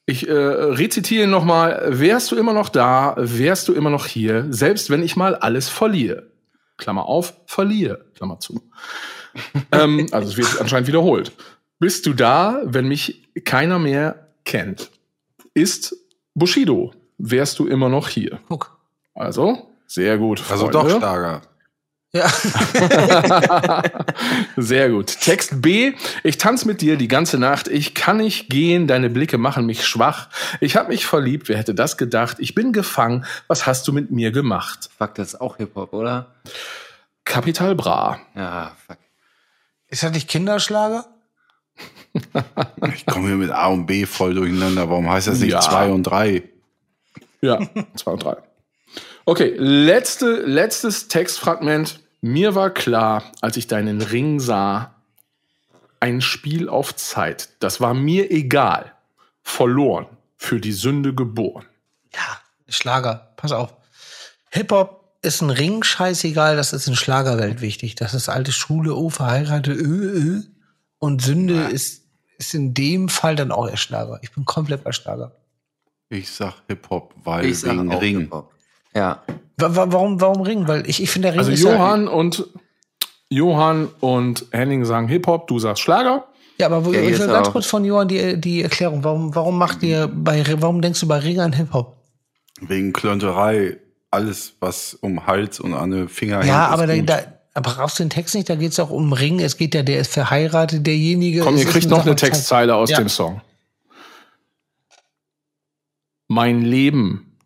Ich äh, rezitiere nochmal. Wärst du immer noch da, wärst du immer noch hier, selbst wenn ich mal alles verliere. Klammer auf, verliere, Klammer zu. [laughs] ähm, also es wird anscheinend wiederholt. Bist du da, wenn mich keiner mehr kennt? Ist Bushido, wärst du immer noch hier. Guck. Also, sehr gut. Also Freunde. doch Schlager. Ja. [laughs] Sehr gut. Text B. Ich tanz mit dir die ganze Nacht. Ich kann nicht gehen. Deine Blicke machen mich schwach. Ich hab mich verliebt. Wer hätte das gedacht? Ich bin gefangen. Was hast du mit mir gemacht? Fuck, das ist auch Hip-Hop, oder? Kapital Bra. Ja, fuck. Ist das nicht Kinderschlager? [laughs] Ich komme hier mit A und B voll durcheinander. Warum heißt das nicht Ja. 2 und 3? Ja, zwei und drei. Okay, letzte, letztes Textfragment. Mir war klar, als ich deinen Ring sah, ein Spiel auf Zeit. Das war mir egal. Verloren. Für die Sünde geboren. Ja, Schlager. Pass auf. Hip-Hop ist ein Ring scheißegal, das ist in Schlagerwelt wichtig. Das ist alte Schule, oh, verheiratet, ö, ö. Und Sünde ist, ist in dem Fall dann auch der Schlager. Ich bin komplett bei Schlager. Ich sag Hip-Hop, weil Ich wegen Ring. Hip-Hop. Ja. Wa- wa- Warum, warum Ring? Weil ich, ich finde, der Ring Also ist Johann und Johann und Henning sagen Hip-Hop, du sagst Schlager. Ja, aber wo, Ja, ich will ganz kurz von Johann die, die Erklärung. Warum, warum macht ihr bei, warum denkst du bei Ring an Hip-Hop? Wegen Klönterei. Alles, was um Hals und an den Finger hängt, Ja, ist aber da, da, aber brauchst du den Text nicht? Da geht es auch um Ring. Es geht ja, der ist verheiratet, derjenige. Komm, ihr kriegt noch eine. Textzeile aus Ja. dem Song. Mein Leben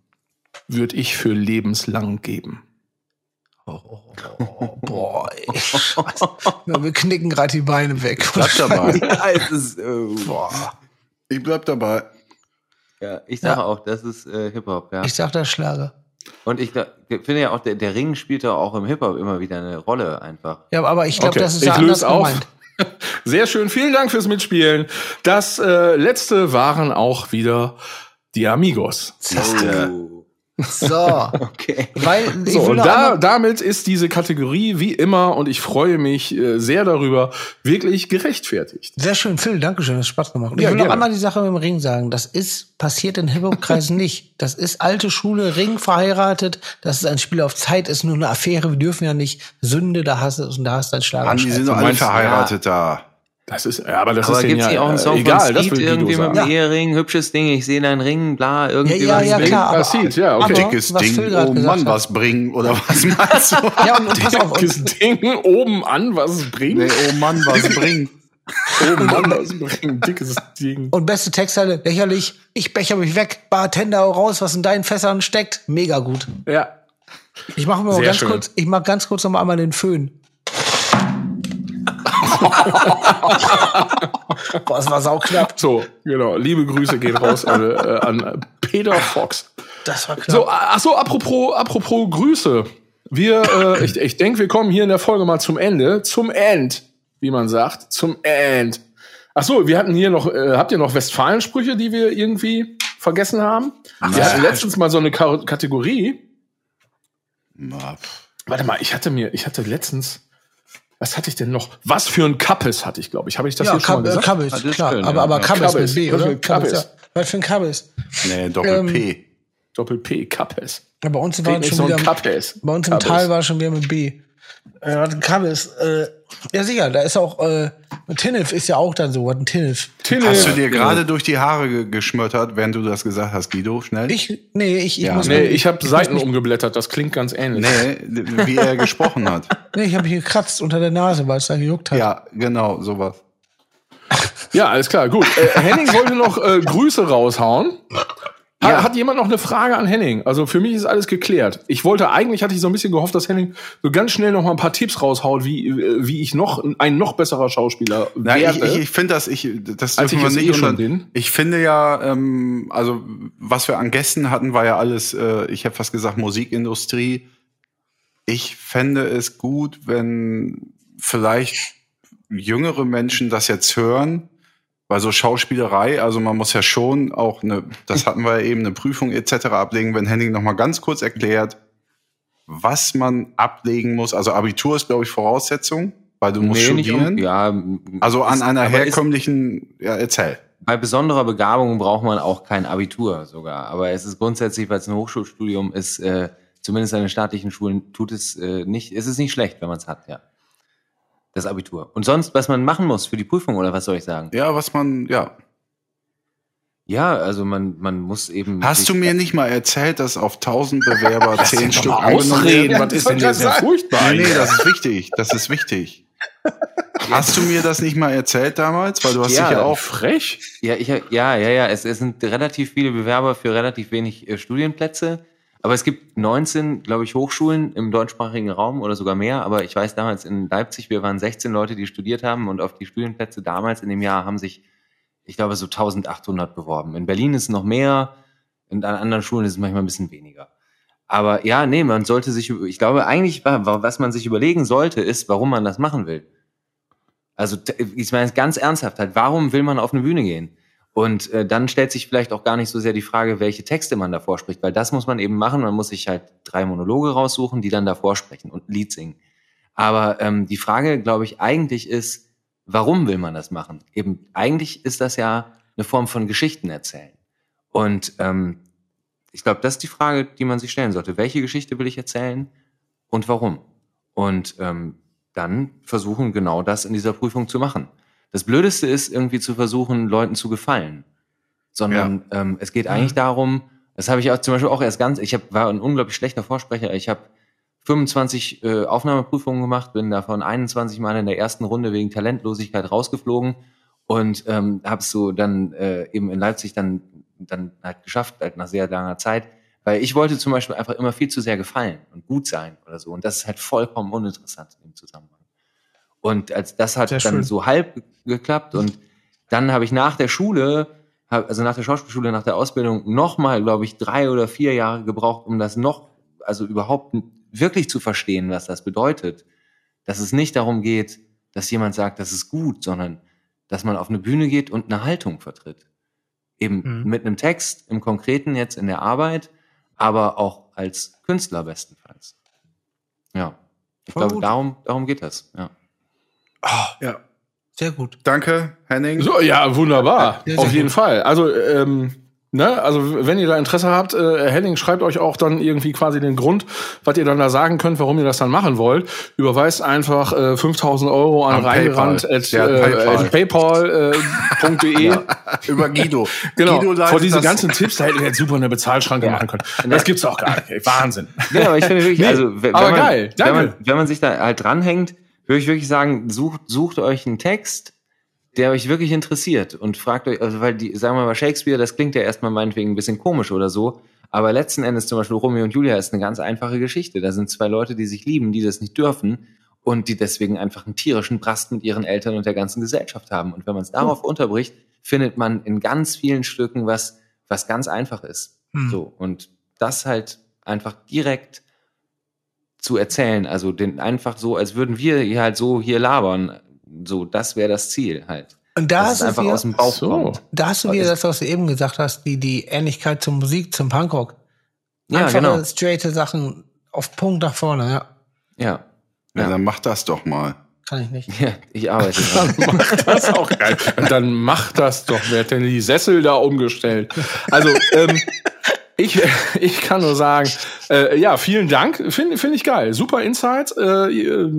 würde ich für lebenslang geben. Boah, ey. Ja, wir knicken gerade die Beine weg. Bleib dabei. [laughs] [laughs] ja, es ist, äh, Ich bleib dabei. ja, ich sage Ja. auch, das ist äh, Hip-Hop, ja. Ich sag das Schlager. Und ich glaub- finde ja auch, der, der Ring spielt ja auch im Hip-Hop immer wieder eine Rolle einfach. Ja, aber ich glaube, Okay, das ist ich ja anders auf. gemeint. [laughs] Sehr schön, vielen Dank fürs Mitspielen. Das äh, letzte waren auch wieder die Amigos. Oh. So, [laughs] Okay. weil So, und noch da, damit ist diese Kategorie wie immer, und ich freue mich äh, sehr darüber, wirklich gerechtfertigt. Sehr schön, Phil, danke schön, das hat Spaß gemacht. Ja, ich will noch gerne. einmal die Sache mit dem Ring sagen. Das ist, passiert in Hip-Hop-Kreisen [laughs] nicht. Das ist alte Schule, Ring verheiratet. Das ist ein Spiel auf Zeit, ist nur eine Affäre. Wir dürfen ja nicht Sünde, da hast du es und da hast du ein Schlager. Mann, die sind doch alle verheiratet da. Das ist, ja, aber das Aber ist gibt's ja nicht auch einen äh, Song egal, von Guido irgendwie mit dem Ehering, hübsches Ding, ich sehe deinen Ring, bla, irgendwie Ja, ja, was ja, klar. Das sieht, ja, okay. aber- Dickes Ding, grad oh Mann, hat. was bringen, oder was [laughs] meinst du? Ja, und, und pass auf. Und, Ding oben an, was es bringt. nee, oh Mann, was bringt. Oben an, was es bringt. Dickes Ding. und beste Textzeile, lächerlich. Ich becher mich weg. Bartender hau raus, was in deinen Fässern steckt. Mega gut. Ja. Ich mache mal ganz schön. kurz, ich mach ganz kurz noch mal einmal den Föhn. Boah, das war sauknapp. So, genau. Liebe Grüße gehen raus äh, äh, an Peter Fox. Das war knapp. So, ach so, apropos, apropos Grüße. Wir, äh, ich, ich denke, wir kommen hier in der Folge mal zum Ende. Zum End, wie man sagt. Zum End. Ach so, wir hatten hier noch, äh, habt ihr noch Westfalen-Sprüche, die wir irgendwie vergessen haben? wir hatten letztens mal so eine Ka Kategorie. Na. Warte mal, ich hatte mir, ich hatte letztens, was hatte ich denn noch? Was für ein Kappes hatte ich, glaube ich. Habe ich das ja, hier schon mal äh, gesagt? Kabbis, Ah, klar. schön, aber ja. aber Kabbis. mit B, Was oder? für Kabbis? ja. Was für ein Kabbis? Nee, Doppel-P. Doppel P, Kappes. Ja, bei uns war schon so ein wieder, Kappes. bei uns im Kappes. Tal war schon wieder mit B. Äh, Kabbis, äh, Ja, sicher, da ist auch, äh, Tinnef ist ja auch dann so, was ein Tinnef. Hast du dir gerade durch die Haare ge geschmöttert, während du das gesagt hast, Guido? Schnell? Ich, nee, ich, ich Ja. muss. Nee, ich habe Seiten mich- umgeblättert, das klingt ganz ähnlich. Nee, wie er [laughs] gesprochen hat. Nee, ich habe mich gekratzt unter der Nase, weil es da gejuckt hat. Ja, genau, sowas. Ja, alles klar, gut. Äh, Henning wollte noch äh, Grüße raushauen. Ja. Hat jemand noch eine Frage an Henning? Also für mich ist alles geklärt. Ich wollte eigentlich, hatte ich so ein bisschen gehofft, dass Henning so ganz schnell noch mal ein paar Tipps raushaut, wie, wie ich noch ein noch besserer Schauspieler ich werde. ich, ich finde das, ich, das dürfen ich wir nicht eh schon bin. Ich finde ja, ähm, also was wir an Gästen hatten, war ja alles, äh, ich habe fast gesagt, Musikindustrie. Ich fände es gut, wenn vielleicht jüngere Menschen das jetzt hören, weil so Schauspielerei, also man muss ja schon auch eine, das hatten wir ja eben, eine Prüfung etc. ablegen, wenn Henning noch mal ganz kurz erklärt, was man ablegen muss. Also Abitur ist, glaube ich, Voraussetzung, weil du musst Nee, nicht um- studieren. ja, Also an ist- einer aber ist- herkömmlichen, ja, erzähl. Bei besonderer Begabung braucht man auch kein Abitur sogar. Aber es ist grundsätzlich, weil es ein Hochschulstudium ist, äh, zumindest an den staatlichen Schulen, tut es äh, nicht, es ist nicht schlecht, wenn man es hat, ja. Das Abitur. Und sonst, was man machen muss für die Prüfung, oder was soll ich sagen? Ja, was man, ja. Ja, also man, man muss eben. Hast du mir nicht mal erzählt, dass auf 1000 Bewerber [laughs] 10 Stück ausreden, was ist denn jetzt ja furchtbar? Nee, nee, das ist wichtig. Das ist wichtig. [laughs] Hast du mir das nicht mal erzählt damals? Weil du hast Ja, dich ja auch. frech? Ja, ich, ja, ja, ja. Es, es sind relativ viele Bewerber für relativ wenig äh, Studienplätze. Aber es gibt 19, glaube ich, Hochschulen im deutschsprachigen Raum oder sogar mehr. Aber ich weiß damals in Leipzig, wir waren 16 Leute, die studiert haben und auf die Studienplätze damals in dem Jahr haben sich, ich glaube, so 1800 beworben. In Berlin ist es noch mehr, an anderen Schulen ist es manchmal ein bisschen weniger. Aber ja, nee, man sollte sich, ich glaube eigentlich, wa- wa- was man sich überlegen sollte, ist, warum man das machen will. Also ich meine ganz ernsthaft halt, warum will man auf eine Bühne gehen? Und äh, dann stellt sich vielleicht auch gar nicht so sehr die Frage, welche Texte man davor spricht, weil das muss man eben machen. Man muss sich halt drei Monologe raussuchen, die dann davor sprechen und ein Lied singen. Aber ähm, die Frage, glaube ich, eigentlich ist, warum will man das machen? Eben eigentlich ist das ja eine Form von Geschichten erzählen. Und ähm, ich glaube, das ist die Frage, die man sich stellen sollte. Welche Geschichte will ich erzählen und warum? Und ähm, dann versuchen, genau das in dieser Prüfung zu machen. Das Blödeste ist irgendwie zu versuchen, Leuten zu gefallen. Sondern ähm, es geht eigentlich darum, das habe ich auch zum Beispiel auch erst ganz, ich hab, war ein unglaublich schlechter Vorsprecher. Ich habe 25 äh, Aufnahmeprüfungen gemacht, bin davon 21 Mal in der ersten Runde wegen Talentlosigkeit rausgeflogen und ähm, habe so dann äh, eben in Leipzig dann dann halt geschafft, halt nach sehr langer Zeit, weil ich wollte zum Beispiel einfach immer viel zu sehr gefallen und gut sein oder so und das ist halt vollkommen uninteressant im Zusammenhang. Und als das hat Sehr dann schön. so halb ge- geklappt und dann habe ich nach der Schule, also nach der Schauspielschule, nach der Ausbildung nochmal, glaube ich, drei oder vier Jahre gebraucht, um das noch, also überhaupt wirklich zu verstehen, was das bedeutet. Dass es nicht darum geht, dass jemand sagt, das ist gut, sondern dass man auf eine Bühne geht und eine Haltung vertritt. Eben Mhm. mit einem Text im Konkreten jetzt in der Arbeit, aber auch als Künstler bestenfalls. Ja. Ich Voll glaube, gut. darum, darum geht das. Ja. Ja. Sehr gut. Danke, Henning. So, ja, wunderbar. Ja, sehr Auf jeden gut. Fall. Also, ähm, ne, also wenn ihr da Interesse habt, äh, Henning schreibt euch auch dann irgendwie quasi den Grund, was ihr dann da sagen könnt, warum ihr das dann machen wollt. Überweist einfach äh, 5000 Euro an reingerannt PayPal. at, hat äh, [laughs] at paypal.de. Über Guido. Genau, Guido vor diese ganzen Tipps, da hätte ich jetzt super eine Bezahlschranke machen können. Das gibt's auch gar nicht. Wahnsinn. Ja, aber ich finde wirklich, Nee, also wenn, man, geil, wenn man, wenn man sich da halt dranhängt, würde ich wirklich sagen, sucht, sucht euch einen Text, der euch wirklich interessiert und fragt euch, also weil die, sagen wir mal, Shakespeare, das klingt ja erstmal meinetwegen ein bisschen komisch oder so, aber letzten Endes zum Beispiel Romeo und Julia ist eine ganz einfache Geschichte. Da sind zwei Leute, die sich lieben, die das nicht dürfen und die deswegen einfach einen tierischen Brast mit ihren Eltern und der ganzen Gesellschaft haben. Und wenn man es darauf unterbricht, findet man in ganz vielen Stücken was, was ganz einfach ist. Hm. So. Und das halt einfach direkt zu erzählen, also den einfach so, als würden wir hier halt so hier labern. So, das wäre das Ziel halt. Und da hast einfach wieder, aus dem Bauch So. kommt. da hast du wieder Ist- das, was du eben gesagt hast, die, die Ähnlichkeit zur Musik, zum Punkrock. Ja, Einfache, genau. straighte Sachen auf Punkt nach vorne, ja. Ja. Ja, Ja. dann mach das doch mal. Kann ich nicht. [laughs] Ja, ich arbeite [laughs] dran. Das ist auch geil. Und dann macht das doch. Wer hat denn die Sessel da umgestellt? Also, ähm, Ich, [laughs] ich kann nur sagen, äh, ja, vielen Dank. Finde find ich geil. Super Insight. Äh,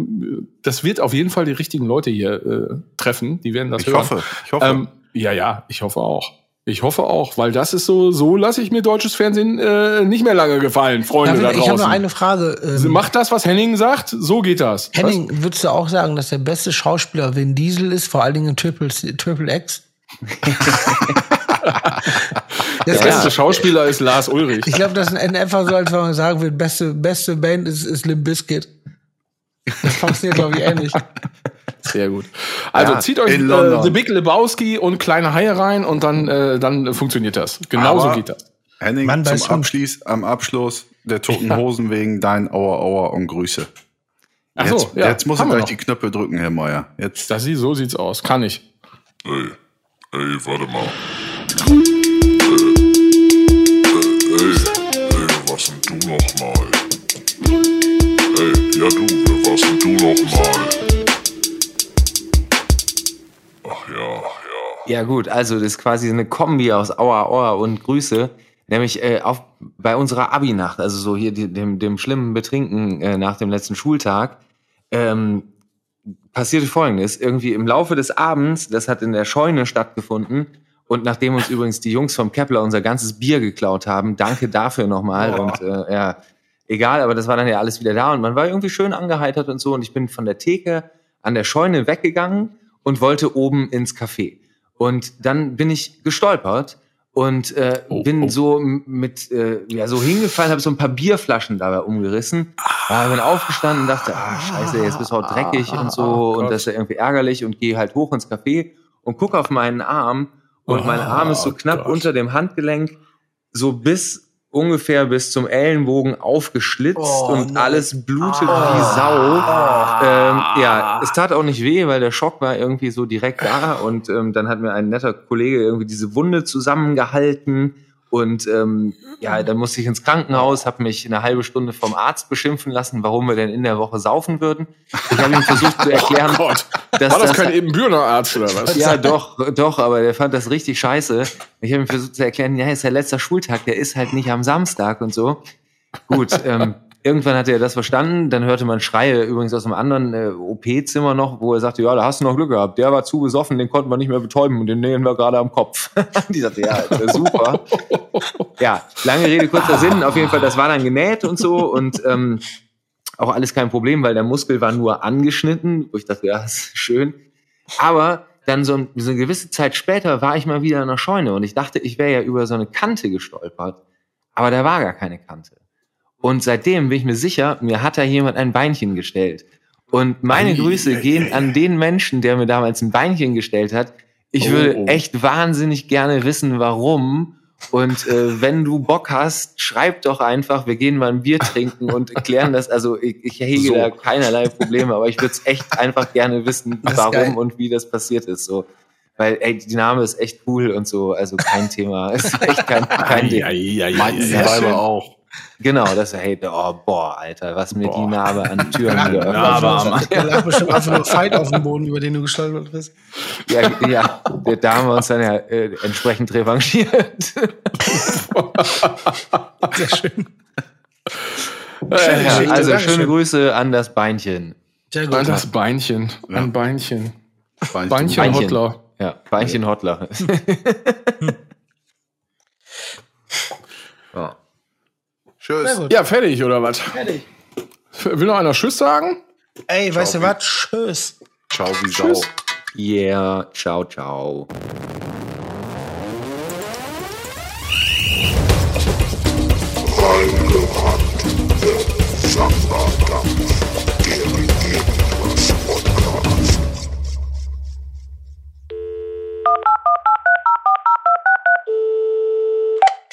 das wird auf jeden Fall die richtigen Leute hier äh, treffen. Die werden das Ich hören. hoffe, ich hoffe. Ähm, ja, ja, ich hoffe auch. Ich hoffe auch, weil das ist so, so lasse ich mir deutsches Fernsehen äh, nicht mehr lange gefallen, Freunde David, da ich habe draußen. noch eine Frage. Ähm, Macht das, was Henning sagt, so geht das. Henning, würdest du auch sagen, dass der beste Schauspieler Vin Diesel ist, vor allen Dingen in Triple, Triple X? [laughs] [laughs] Der Das beste Schauspieler ist Lars Ulrich. Ich glaube, das ist einfach so, als wenn man sagen will, beste, beste Band ist, ist Limp Bizkit. Das funktioniert, glaube ich, ähnlich. Sehr gut. Also Ja, zieht euch in äh. The Big Lebowski und kleine Haie rein und dann, äh, dann funktioniert das. Genauso Aber- geht das. Henning, Mann zum. Abschließ, am Abschluss der toten Hosen wegen dein Aua Aua und Grüße. Ach Jetzt, so, ja, jetzt muss ich gleich noch. die Knöpfe drücken, Herr Meier. Jetzt. Das sieht, so sieht's aus. Kann ich. Ey, ey, warte mal. Ja gut, also das ist quasi eine Kombi aus Aua Aua und Grüße. Nämlich äh, auf, bei unserer Abi-Nacht, also so hier die, dem, dem schlimmen Betrinken äh, nach dem letzten Schultag, ähm, passierte Folgendes. Irgendwie im Laufe des Abends, das hat in der Scheune stattgefunden, und nachdem uns übrigens die Jungs vom Kepler unser ganzes Bier geklaut haben, danke dafür nochmal. Und äh, ja, egal, aber das war dann ja alles wieder da und man war irgendwie schön angeheitert und so. Und ich bin von der Theke an der Scheune weggegangen und wollte oben ins Café. Und dann bin ich gestolpert und äh, Oh, bin oh. so mit äh, ja so hingefallen, habe so ein paar Bierflaschen dabei umgerissen. Ja, bin aufgestanden und dachte, ah scheiße, jetzt bist du auch dreckig und so oh und das ist ja irgendwie ärgerlich und gehe halt hoch ins Café und gucke auf meinen Arm und mein Arm ist so Oh knapp Gott. unter dem Handgelenk so bis ungefähr bis zum Ellenbogen aufgeschlitzt Oh, und no. alles blutet wie Sau. Ähm, ja, es tat auch nicht weh, weil der Schock war irgendwie so direkt da und ähm, dann hat mir ein netter Kollege irgendwie diese Wunde zusammengehalten und ähm, ja, dann musste ich ins Krankenhaus, habe mich eine halbe Stunde vom Arzt beschimpfen lassen, warum wir denn in der Woche saufen würden. Ich habe ihm versucht zu [laughs] erklären, Oh Gott. dass War das das kein Ebenbürner Arzt oder was? ja, doch, doch, aber der fand das richtig scheiße. Ich habe ihm versucht zu erklären, ja, ist der letzter Schultag, der ist halt nicht am Samstag und so. Gut, ähm, irgendwann hat er das verstanden, dann hörte man Schreie übrigens aus einem anderen äh, OP-Zimmer noch, wo er sagte, ja, da hast du noch Glück gehabt, der war zu besoffen, den konnten wir nicht mehr betäuben und den nähen wir gerade am Kopf. [laughs] Die sagte, ja, super. [laughs] ja, lange Rede, kurzer Sinn, auf jeden Fall, das war dann genäht und so und ähm, auch alles kein Problem, weil der Muskel war nur angeschnitten, wo ich dachte, ja, ist schön. Aber dann so, ein, so eine gewisse Zeit später war ich mal wieder in der Scheune und ich dachte, ich wäre ja über so eine Kante gestolpert. Aber da war gar keine Kante. Und seitdem bin ich mir sicher, mir hat da jemand ein Beinchen gestellt. Und meine Ei, Grüße ei, gehen ei, an den Menschen, der mir damals ein Beinchen gestellt hat. Ich Oh, würde oh. echt wahnsinnig gerne wissen, warum. Und äh, wenn du Bock hast, schreib doch einfach, wir gehen mal ein Bier trinken und klären das. Also ich, ich hege So. da keinerlei Probleme, aber ich würde es echt einfach gerne wissen, warum geil. und wie das passiert ist. So. Weil, ey, die Name ist echt cool und so, also kein Thema. [laughs] Ist echt kein, kein Ding. Meinten die Weiber auch. Genau, das hey, oh, boah, Alter, was mir die Narbe an Türen [laughs] Ja, geöffnet hat. Da lag bestimmt einfach nur Fight auf dem Boden, über den du gestolpert bist. Ja, ja, da haben wir uns dann ja äh, entsprechend revanchiert. [laughs] Sehr schön. Äh, Ja, Geschichte, also Dankeschön. schöne Grüße an das Beinchen. Sehr An das Beinchen. Ja. Ein Beinchen. Beinchen. Beinchen, Beinchen. Hotler. Ja, Beinchen Hotler. [laughs] ja. Tschüss. Ja, fertig, oder was? Fertig. Will noch einer Tschüss sagen? Ey, ciao, weißt du was? Tschüss. Ciao, wie Tschüss. Sau. Yeah, ciao, ciao.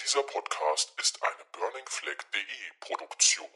Dieser Podcast Konflikt.de Produktion.